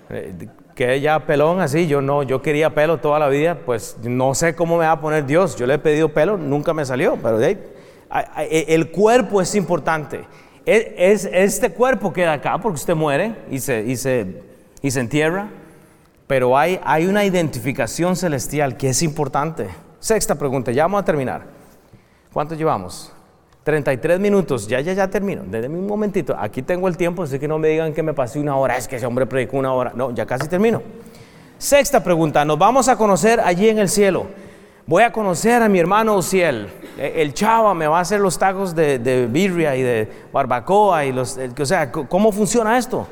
Eh, que ya pelón así, yo no, yo quería pelo toda la vida, pues no sé cómo me va a poner Dios, yo le he pedido pelo, nunca me salió, pero de e, el cuerpo es importante. Es, este cuerpo queda acá porque usted muere y se, y se, y se entierra, pero hay, hay una identificación celestial que es importante. Sexta pregunta, ya vamos a terminar. ¿Cuánto llevamos? 33 minutos, ya, ya, ya termino. Desde un momentito, aquí tengo el tiempo, así que no me digan que me pasé una hora, es que ese hombre predicó una hora. No, ya casi termino. Sexta pregunta, nos vamos a conocer allí en el cielo. Voy a conocer a mi hermano Ociel. E, el chava me va a hacer los tacos de, de birria y de barbacoa y los, o sea, ¿cómo funciona esto?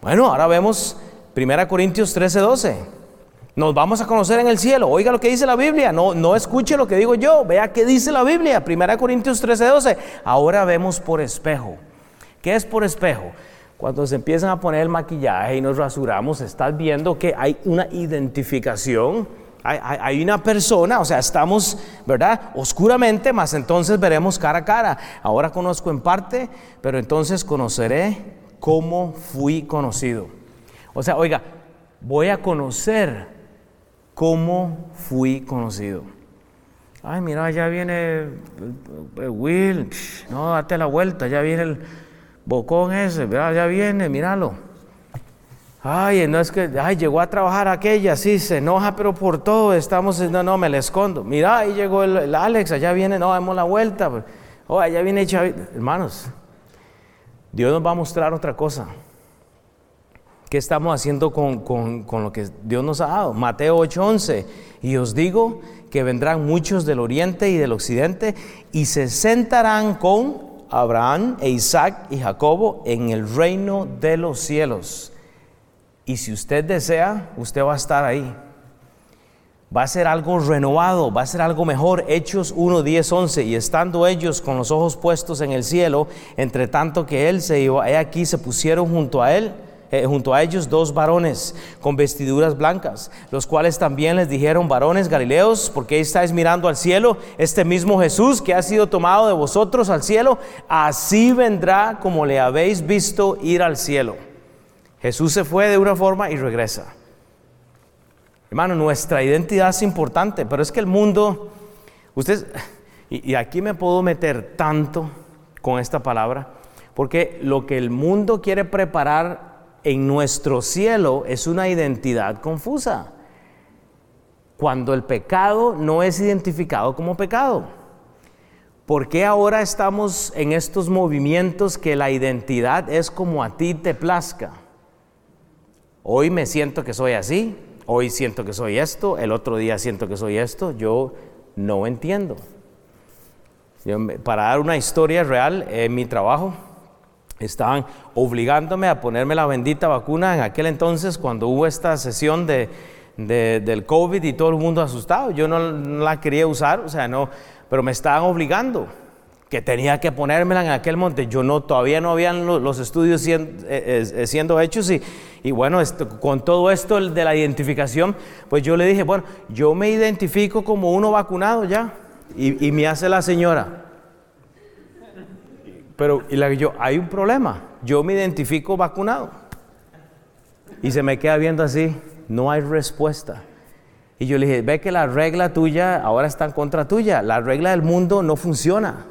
Bueno, ahora vemos 1 Corintios 13, 12. Nos vamos a conocer en el cielo. Oiga lo que dice la Biblia. No, no escuche lo que digo yo. Vea qué dice la Biblia. 1 Corintios 13, 12. Ahora vemos por espejo. ¿Qué es por espejo? Cuando se empiezan a poner el maquillaje y nos rasuramos, estás viendo que hay una identificación. Hay, una persona, o sea, estamos, ¿verdad? Oscuramente, más entonces veremos cara a cara. Ahora conozco en parte, pero entonces conoceré cómo fui conocido. O sea, oiga, voy a conocer ¿Cómo fui conocido? Ay, mira, ya viene Will, no, date la vuelta, ya viene el bocón ese, ya viene, míralo. Ay, no es que, ay, llegó a trabajar aquella, sí, se enoja, pero por todo estamos, no, no, me le escondo. Mira, ahí llegó el, Alex, allá viene, no, damos la vuelta. Oh, allá viene Hermanos, Dios nos va a mostrar otra cosa. ¿Qué estamos haciendo con, lo que Dios nos ha dado? Mateo 8:11. Y os digo que vendrán muchos del oriente y del occidente y se sentarán con Abraham e Isaac y Jacobo en el reino de los cielos. Y si usted desea, usted va a estar ahí. Va a ser algo renovado, va a ser algo mejor. Hechos 1, 10, 11. Y estando ellos con los ojos puestos en el cielo, entre tanto que él se iba, he aquí se pusieron junto a él eh, junto a ellos dos varones con vestiduras blancas, los cuales también les dijeron, varones galileos, ¿por qué estáis mirando al cielo? Este mismo Jesús que ha sido tomado de vosotros al cielo, así vendrá como le habéis visto ir al cielo. Jesús se fue de una forma y regresa. Hermano, nuestra identidad es importante, pero es que el mundo, usted, y aquí me puedo meter tanto con esta palabra, porque lo que el mundo quiere preparar en nuestro cielo es una identidad confusa. Cuando el pecado no es identificado como pecado. ¿Por qué ahora estamos en estos movimientos que la identidad es como a ti te plazca? Hoy me siento que soy así, hoy siento que soy esto, el otro día siento que soy esto, yo no entiendo. para dar una historia real en mi trabajo, estaban obligándome a ponerme la bendita vacuna en aquel entonces cuando hubo esta sesión de, del COVID y todo el mundo asustado. Yo no, la quería usar, o sea, no, pero me estaban obligando que tenía que ponérmela en aquel monte. Yo no, todavía no habían los, estudios siendo, eh, eh, siendo hechos y, bueno, con todo esto de la identificación, pues yo le dije, bueno, yo me identifico como uno vacunado ya. Y, y me hace la señora, pero y la, yo, hay un problema. Yo me identifico vacunado. Y se me queda viendo así, no hay respuesta. Y yo le dije, ve que la regla tuya ahora está en contra tuya. La regla del mundo no funciona.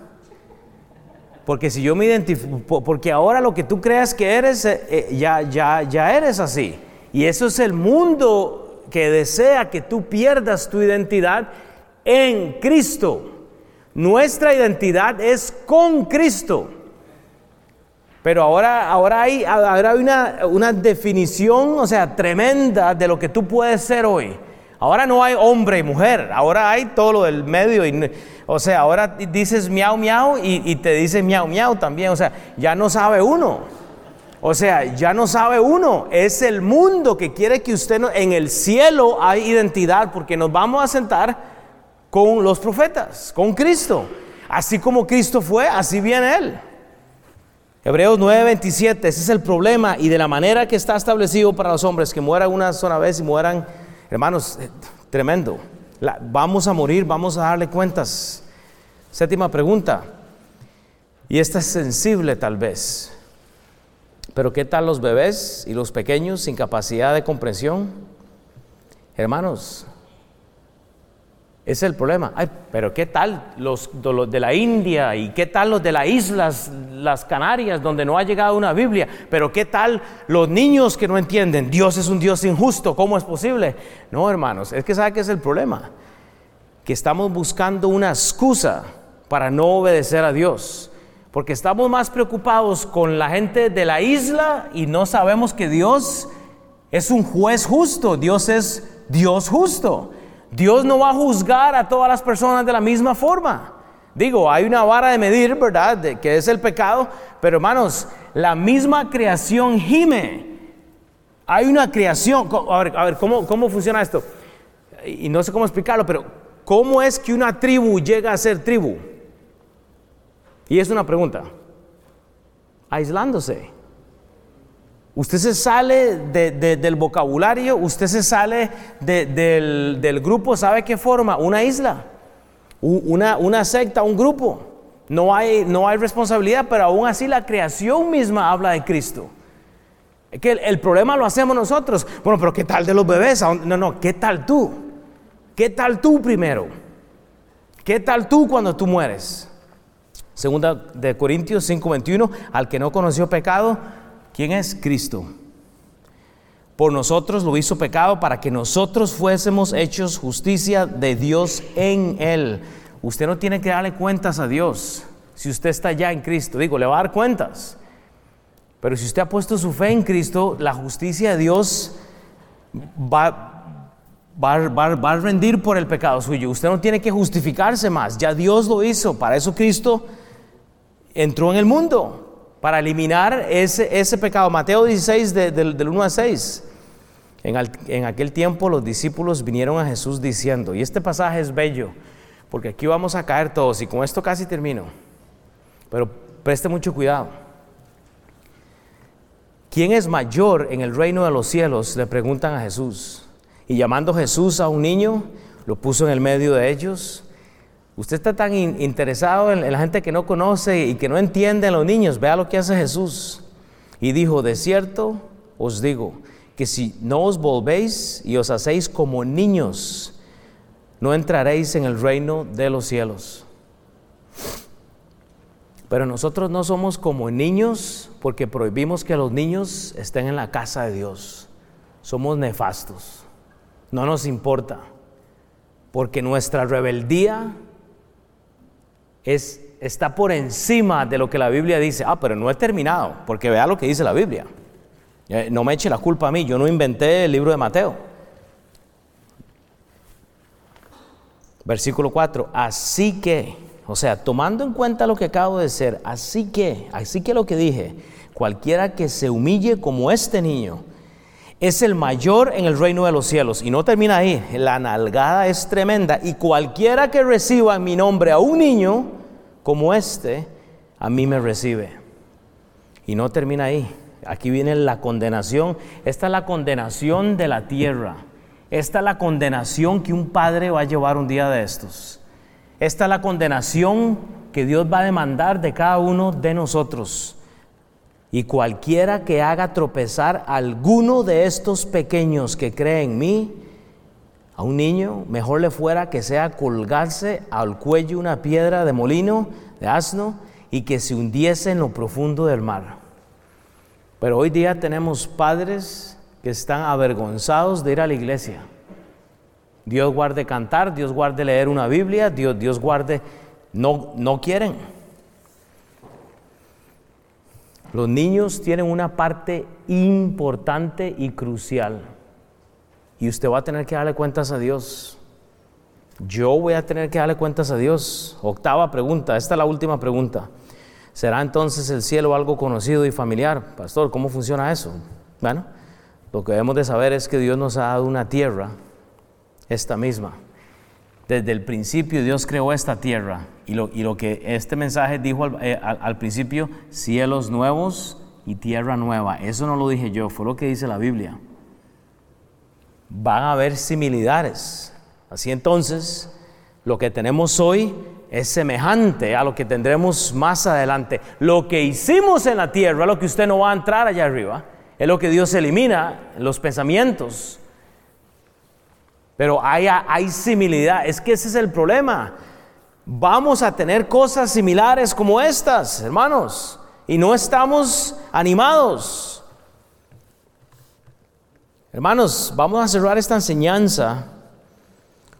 Porque si yo me identifico, porque ahora lo que tú creas que eres, eh, eh, ya, ya, ya eres así. Y eso es el mundo que desea que tú pierdas tu identidad en Cristo. Nuestra identidad es con Cristo. Pero ahora, ahora hay, ahora una, una definición, o sea, tremenda de lo que tú puedes ser hoy. Ahora no hay hombre y mujer, ahora hay todo lo del medio. Y, o sea, ahora dices miau miau y, te dice miau miau también. O sea, ya no sabe uno. O sea, ya no sabe uno. Es el mundo que quiere que usted no, en el cielo hay identidad porque nos vamos a sentar con los profetas, con Cristo. Así como Cristo fue, así viene Él. Hebreos 9:27, ese es el problema y de la manera que está establecido para los hombres, que mueran una sola vez y mueran, hermanos, eh, tremendo. vamos a morir, vamos a darle cuentas. Séptima pregunta, y esta es sensible tal vez, pero ¿qué tal los bebés y los pequeños sin capacidad de comprensión? Hermanos, es el problema. Ay, pero ¿qué tal los, de la India y qué tal los de las islas, las Canarias, donde no ha llegado una Biblia? Pero ¿qué tal los niños que no entienden? Dios es un Dios injusto, ¿cómo es posible? No, hermanos, es que ¿sabe qué es el problema? Que estamos buscando una excusa para no obedecer a Dios. Porque estamos más preocupados con la gente de la isla y no sabemos que Dios es un juez justo, Dios es Dios justo. Dios no va a juzgar a todas las personas de la misma forma. Digo, hay una vara de medir, ¿verdad? Que es el pecado, pero hermanos, la misma creación gime. Hay una creación, a ver, a ver ¿cómo, ¿cómo funciona esto? Y no sé cómo explicarlo, pero ¿cómo es que una tribu llega a ser tribu? Y es una pregunta. Aislándose. Usted se sale del vocabulario, usted se sale del, grupo, ¿sabe qué forma? Una isla, una, secta, un grupo. No hay, no hay responsabilidad, pero aún así la creación misma habla de Cristo. Es que el, problema lo hacemos nosotros. Bueno, pero ¿qué tal de los bebés? No, no, ¿qué tal tú? ¿Qué tal tú primero? ¿Qué tal tú cuando tú mueres? Segunda de Corintios 5:21, al que no conoció pecado, ¿Quién es Cristo? Por nosotros lo hizo pecado para que nosotros fuésemos hechos justicia de Dios en Él. Usted no tiene que darle cuentas a Dios si usted está ya en Cristo. Digo, le va a dar cuentas. Pero si usted ha puesto su fe en Cristo, la justicia de Dios va, va, va, a rendir por el pecado suyo. Usted no tiene que justificarse más. Ya Dios lo hizo. Para eso Cristo entró en el mundo para eliminar ese, ese pecado. Mateo 16, del 1 a 6. En, en, aquel tiempo los discípulos vinieron a Jesús diciendo, y este pasaje es bello, porque aquí vamos a caer todos, y con esto casi termino, pero preste mucho cuidado. ¿Quién es mayor en el reino de los cielos? Le preguntan a Jesús. Y llamando Jesús a un niño, lo puso en el medio de ellos Usted está tan interesado en, la gente que no conoce y que no entiende a los niños. Vea lo que hace Jesús. Y dijo, de cierto os digo, que si no os volvéis y os hacéis como niños, no entraréis en el reino de los cielos. Pero nosotros no somos como niños porque prohibimos que los niños estén en la casa de Dios. Somos nefastos. No nos importa. Porque nuestra rebeldía es, está por encima de lo que la Biblia dice. Ah, pero no he terminado, porque vea lo que dice la Biblia. Eh, no me eche la culpa a mí, yo no inventé el libro de Mateo. Versículo 4, así que, o sea, tomando en cuenta lo que acabo de decir, así que, así que lo que dije, cualquiera que se humille como este niño, es el mayor en el reino de los cielos. Y no termina ahí, la nalgada es tremenda. Y cualquiera que reciba en mi nombre a un niño, como este, a mí me recibe. Y no termina ahí. Aquí viene la condenación. Esta es la condenación de la tierra. Esta es la condenación que un padre va a llevar un día de estos. Esta es la condenación que Dios va a demandar de cada uno de nosotros. Y cualquiera que haga tropezar a alguno de estos pequeños que cree en mí, a un niño, mejor le fuera que sea colgarse al cuello una piedra de molino, de asno, y que se hundiese en lo profundo del mar. Pero hoy día tenemos padres que están avergonzados de ir a la iglesia. Dios guarde cantar, Dios guarde leer una Biblia, Dios, Dios guarde, no, no quieren. Los niños tienen una parte importante y crucial. Y usted va a tener que darle cuentas a Dios. Yo voy a tener que darle cuentas a Dios. Octava pregunta, esta es la última pregunta. ¿Será entonces el cielo algo conocido y familiar? Pastor, ¿cómo funciona eso? Bueno, lo que debemos de saber es que Dios nos ha dado una tierra, esta misma. Desde el principio Dios creó esta tierra y lo, y lo que este mensaje dijo al, eh, al principio, cielos nuevos y tierra nueva. Eso no lo dije yo, fue lo que dice la Biblia. Van a haber similitudes. Así entonces, lo que tenemos hoy es semejante a lo que tendremos más adelante. Lo que hicimos en la tierra, lo que usted no va a entrar allá arriba, es lo que Dios elimina, los pensamientos. Pero hay, hay similidad, es que ese es el problema. Vamos a tener cosas similares como estas, hermanos, y no estamos animados. Hermanos, vamos a cerrar esta enseñanza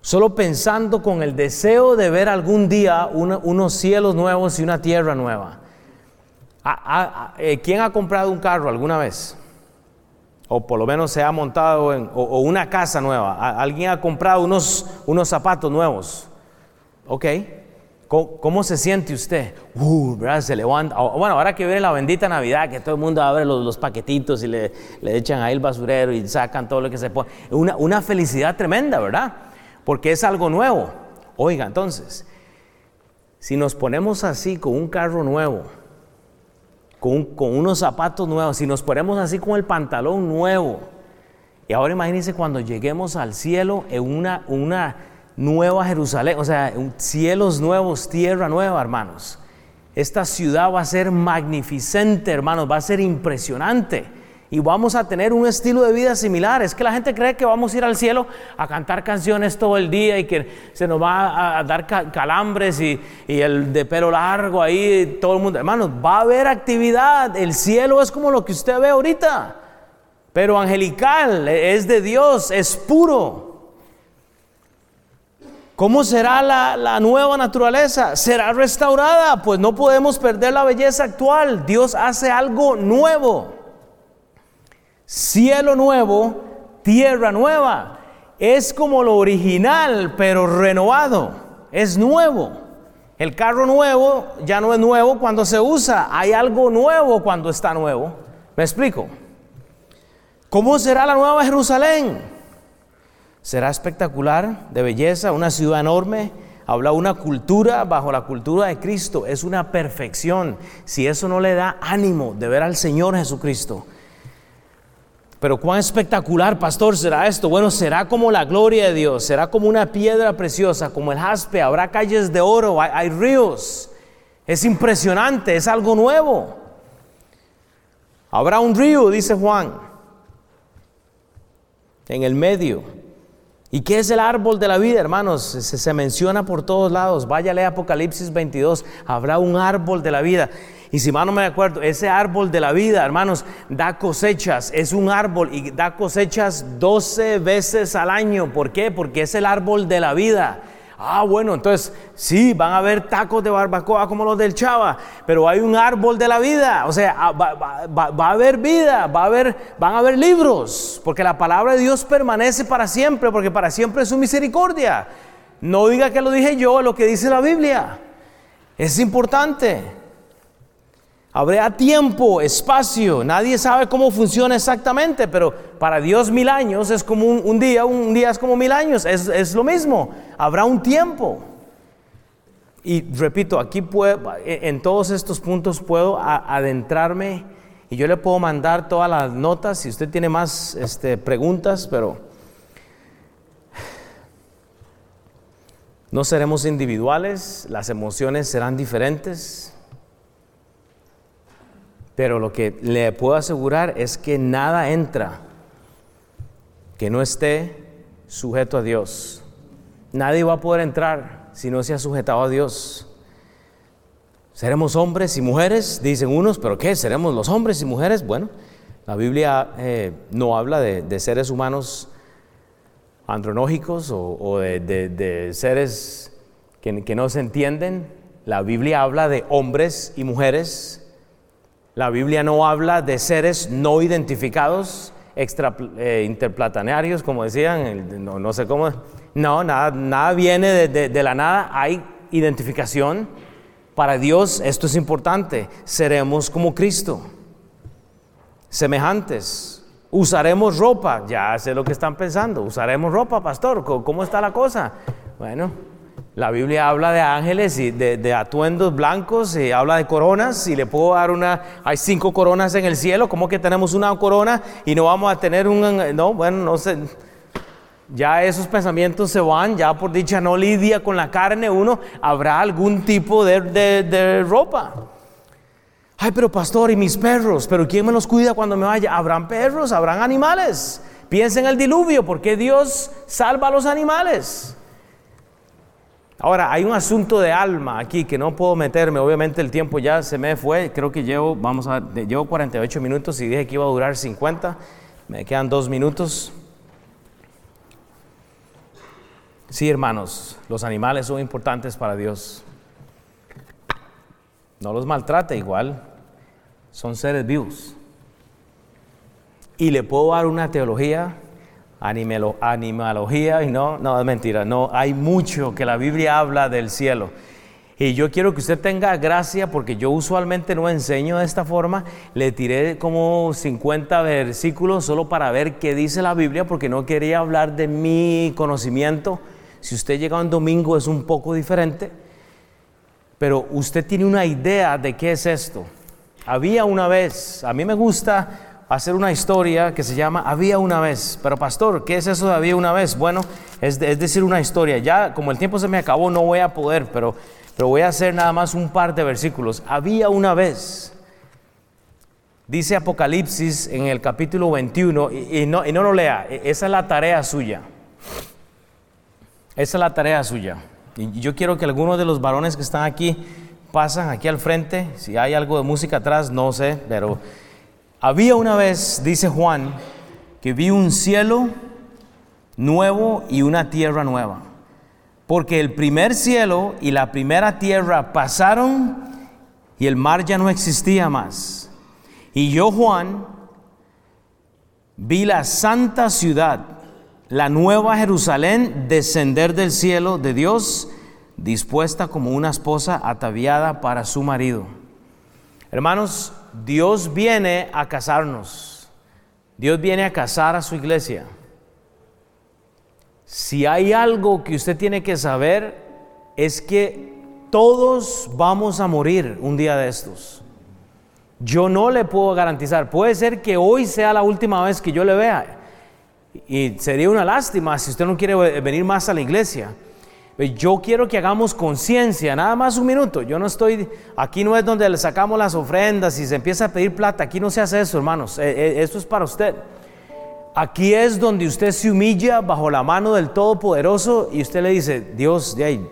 solo pensando con el deseo de ver algún día unos cielos nuevos y una tierra nueva. Eh, ¿Quién ha comprado un carro alguna vez? O por lo menos se ha montado en, o, una casa nueva. ¿Alguien ha comprado unos, unos zapatos nuevos? Ok. ¿Cómo, se siente usted? Uh, ¿verdad? Se levanta. Bueno, ahora que viene la bendita Navidad, que todo el mundo abre los, los paquetitos y le, le, echan ahí el basurero y sacan todo lo que se pone. Una, una felicidad tremenda, ¿verdad? porque es algo nuevo. Oiga, entonces, si nos ponemos así con un carro nuevo, con, unos zapatos nuevos, si nos ponemos así con el pantalón nuevo, y ahora imagínense cuando lleguemos al cielo en una, una nueva Jerusalén, o sea, cielos nuevos, tierra nueva, hermanos. Esta ciudad va a ser magnificente, hermanos, va a ser impresionante y vamos a tener un estilo de vida similar. Es que la gente cree que vamos a ir al cielo a cantar canciones todo el día y que se nos va a dar calambres y, el de pelo largo ahí, todo el mundo. Hermanos, va a haber actividad. El cielo es como lo que usted ve ahorita, pero angelical, es de Dios, es puro. ¿Cómo será la, nueva naturaleza? ¿Será restaurada? Pues no podemos perder la belleza actual. Dios hace algo nuevo cielo nuevo, tierra nueva. Es como lo original, pero renovado. Es nuevo. El carro nuevo ya no es nuevo cuando se usa. Hay algo nuevo cuando está nuevo. ¿Me explico? ¿Cómo será la nueva Jerusalén? Será espectacular, de belleza, una ciudad enorme. Habla una cultura bajo la cultura de Cristo. Es una perfección. Si eso no le da ánimo de ver al Señor Jesucristo, pero cuán espectacular, pastor, será esto. Bueno, será como la gloria de Dios, será como una piedra preciosa, como el jaspe, habrá calles de oro, hay, ríos. Es impresionante, es algo nuevo. Habrá un río, dice Juan, en el medio. ¿Y qué es el árbol de la vida, hermanos? Se, menciona por todos lados. Váyale a Apocalipsis 22, habrá un árbol de la vida. Y si mal no me acuerdo, ese árbol de la vida, hermanos, da cosechas. Es un árbol y da cosechas 12 veces al año. ¿Por qué? Porque es el árbol de la vida. Ah, bueno, entonces sí, van a haber tacos de barbacoa como los del Chava, pero hay un árbol de la vida, o sea, ah, va, a haber vida, va a haber, van a haber libros, porque la palabra de Dios permanece para siempre, porque para siempre es su misericordia. No diga que lo dije yo, lo que dice la Biblia. Es importante. Habrá tiempo, espacio, nadie sabe cómo funciona exactamente, pero para Dios mil años es como un, día, un día es como mil años, es, lo mismo, habrá un tiempo. Y repito, aquí puedo, en todos estos puntos puedo adentrarme y yo le puedo mandar todas las notas si usted tiene más este, preguntas, pero no seremos individuales, las emociones serán diferentes Pero lo que le puedo asegurar es que nada entra que no esté sujeto a Dios. Nadie va a poder entrar si no se ha sujetado a Dios. ¿Seremos hombres y mujeres? Dicen unos, pero ¿qué? ¿Seremos los hombres y mujeres? Bueno, la Biblia eh, no habla de, seres humanos andronógicos o, de, seres que, que no se entienden. La Biblia habla de hombres y mujeres. La Biblia no habla de seres no identificados extra eh, interplatanarios, como decían, no, sé cómo. No, nada, nada viene de, la nada, hay identificación. Para Dios esto es importante, seremos como Cristo, semejantes. Usaremos ropa, ya sé lo que están pensando, usaremos ropa, pastor, ¿cómo está la cosa? Bueno, la Biblia habla de ángeles y de, atuendos blancos y habla de coronas y le puedo dar una, hay cinco coronas en el cielo, ¿cómo que tenemos una corona y no vamos a tener un, no, bueno, no sé, ya esos pensamientos se van, ya por dicha no lidia con la carne uno, habrá algún tipo de, de ropa. Ay, pero pastor, y mis perros, pero ¿quién me los cuida cuando me vaya? Habrán perros, habrán animales. Piensa en el diluvio, porque Dios salva a los animales. Ahora, hay un asunto de alma aquí que no puedo meterme, obviamente el tiempo ya se me fue, creo que llevo, vamos a, llevo 48 minutos y dije que iba a durar 50, me quedan dos minutos. Sí, hermanos, los animales son importantes para Dios. No los maltrate igual, son seres vivos. Y le puedo dar una teología animalología y no, no es mentira, no, hay mucho que la Biblia habla del cielo. Y yo quiero que usted tenga gracia porque yo usualmente no enseño de esta forma. Le tiré como 50 versículos solo para ver qué dice la Biblia porque no quería hablar de mi conocimiento. Si usted llega un domingo es un poco diferente, pero usted tiene una idea de qué es esto. Había una vez, a mí me gusta hacer una historia que se llama Había una vez. Pero pastor, ¿qué es eso de Había una vez? Bueno, es, decir, una historia. Ya como el tiempo se me acabó, no voy a poder, pero, pero voy a hacer nada más un par de versículos. Había una vez. Dice Apocalipsis en el capítulo 21, y, no, lo lea, e, esa es la tarea suya. Esa es la tarea suya. Y yo quiero que algunos de los varones que están aquí pasan aquí al frente. Si hay algo de música atrás, no sé, pero había una vez, dice Juan, que vi un cielo nuevo y una tierra nueva. Porque el primer cielo y la primera tierra pasaron y el mar ya no existía más. Y yo, Juan, vi la santa ciudad, la nueva Jerusalén, descender del cielo de Dios, dispuesta como una esposa ataviada para su marido. Hermanos, Dios viene a casarnos. Dios viene a casar a su iglesia. Si hay algo que usted tiene que saber es que todos vamos a morir un día de estos. Yo no le puedo garantizar. Puede ser que hoy sea la última vez que yo le vea. Y sería una lástima si usted no quiere venir más a la iglesia. Yo quiero que hagamos conciencia, nada más un minuto. Yo no estoy, aquí no es donde le sacamos las ofrendas y se empieza a pedir plata. Aquí no se hace eso, hermanos. Eh, eh, esto es para usted. Aquí es donde usted se humilla bajo la mano del Todopoderoso y usted le dice, Dios, de ahí,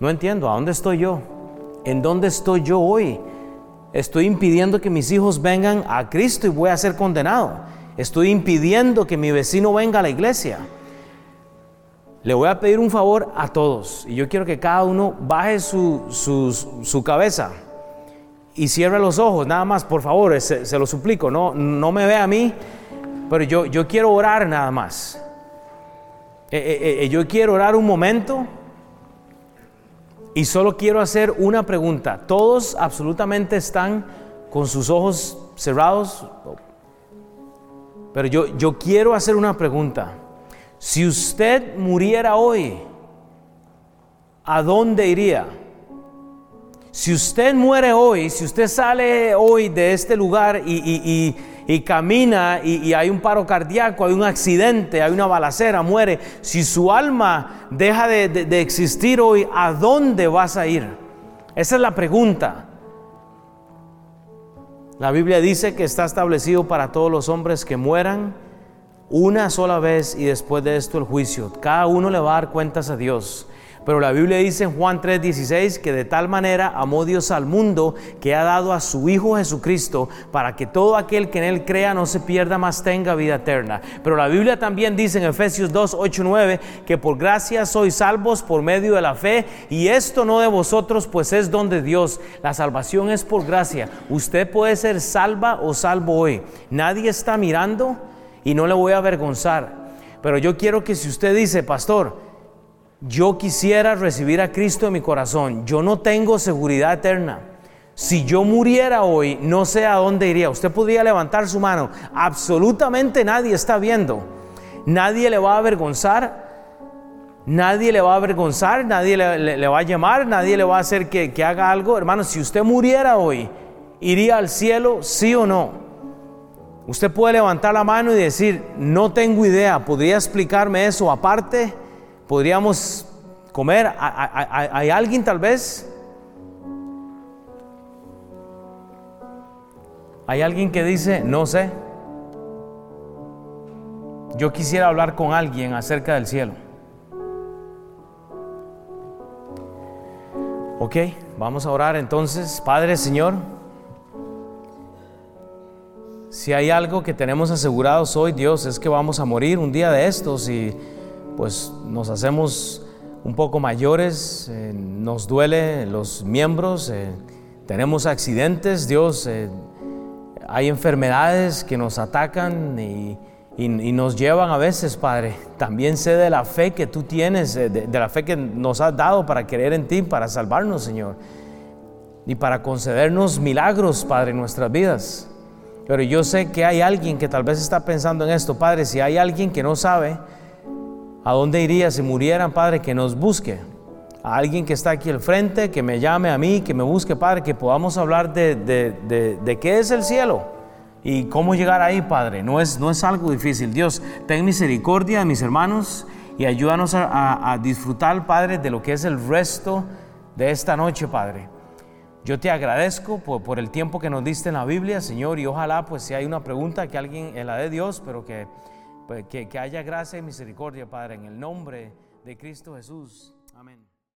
no entiendo, ¿a dónde estoy yo? ¿En dónde estoy yo hoy? Estoy impidiendo que mis hijos vengan a Cristo y voy a ser condenado. Estoy impidiendo que mi vecino venga a la iglesia. Le voy a pedir un favor a todos y yo quiero que cada uno baje su, su, cabeza y cierre los ojos, nada más, por favor, se, lo suplico, no, no me ve a mí, pero yo, yo quiero orar nada más. Eh, eh, eh, yo quiero orar un momento y solo quiero hacer una pregunta. Todos absolutamente están con sus ojos cerrados, pero yo, yo quiero hacer una pregunta. Si usted muriera hoy, ¿a dónde iría? Si usted muere hoy, si usted sale hoy de este lugar y, camina y, hay un paro cardíaco, hay un accidente, hay una balacera, muere, si su alma deja de, de existir hoy, ¿a dónde vas a ir? Esa es la pregunta. La Biblia dice que está establecido para todos los hombres que mueran una sola vez y después de esto el juicio. Cada uno le va a dar cuentas a Dios. Pero la Biblia dice en Juan 3:16 que de tal manera amó Dios al mundo que ha dado a su Hijo Jesucristo para que todo aquel que en Él crea no se pierda, más tenga vida eterna. Pero la Biblia también dice en Efesios 2, 8, 9 que por gracia sois salvos por medio de la fe y esto no de vosotros, pues es don de Dios. La salvación es por gracia. Usted puede ser salva o salvo hoy. Nadie está mirando y no le voy a avergonzar. Pero yo quiero que si usted dice, pastor, yo quisiera recibir a Cristo en mi corazón, yo no tengo seguridad eterna. Si yo muriera hoy, no sé a dónde iría. Usted podría levantar su mano. Absolutamente nadie está viendo. Nadie le va a avergonzar. Nadie le va a avergonzar. Nadie le, va a llamar. Nadie le va a hacer que, que haga algo. Hermano, si usted muriera hoy, ¿iría al cielo? ¿Sí o no? Usted puede levantar la mano y decir, no tengo idea. ¿Podría explicarme eso aparte? podríamos comer. ¿Hay alguien tal vez? ¿Hay alguien que dice, no sé? Yo quisiera hablar con alguien acerca del cielo. Ok, vamos a orar entonces. Padre Señor, si hay algo que tenemos asegurado hoy, Dios, es que vamos a morir un día de estos y pues nos hacemos un poco mayores, eh, nos duele los miembros, eh, tenemos accidentes, Dios, eh, hay enfermedades que nos atacan y, nos llevan a veces, Padre. También sé de la fe que tú tienes, de, de la fe que nos has dado para creer en ti, para salvarnos, Señor, y para concedernos milagros, Padre, en nuestras vidas. Pero yo sé que hay alguien que tal vez está pensando en esto, Padre, si hay alguien que no sabe, ¿A dónde iría si murieran, Padre, que nos busque? A alguien que está aquí al frente, que me llame a mí, que me busque, Padre, que podamos hablar de, de, qué es el cielo y cómo llegar ahí, Padre. No es, no es algo difícil. Dios, ten misericordia de mis hermanos y ayúdanos a, disfrutar, Padre, de lo que es el resto de esta noche, Padre. Yo te agradezco por, el tiempo que nos diste en la Biblia, Señor, y ojalá, pues, si hay una pregunta que alguien en la de Dios, pero que pues, que, que haya gracia y misericordia, Padre, en el nombre de Cristo Jesús.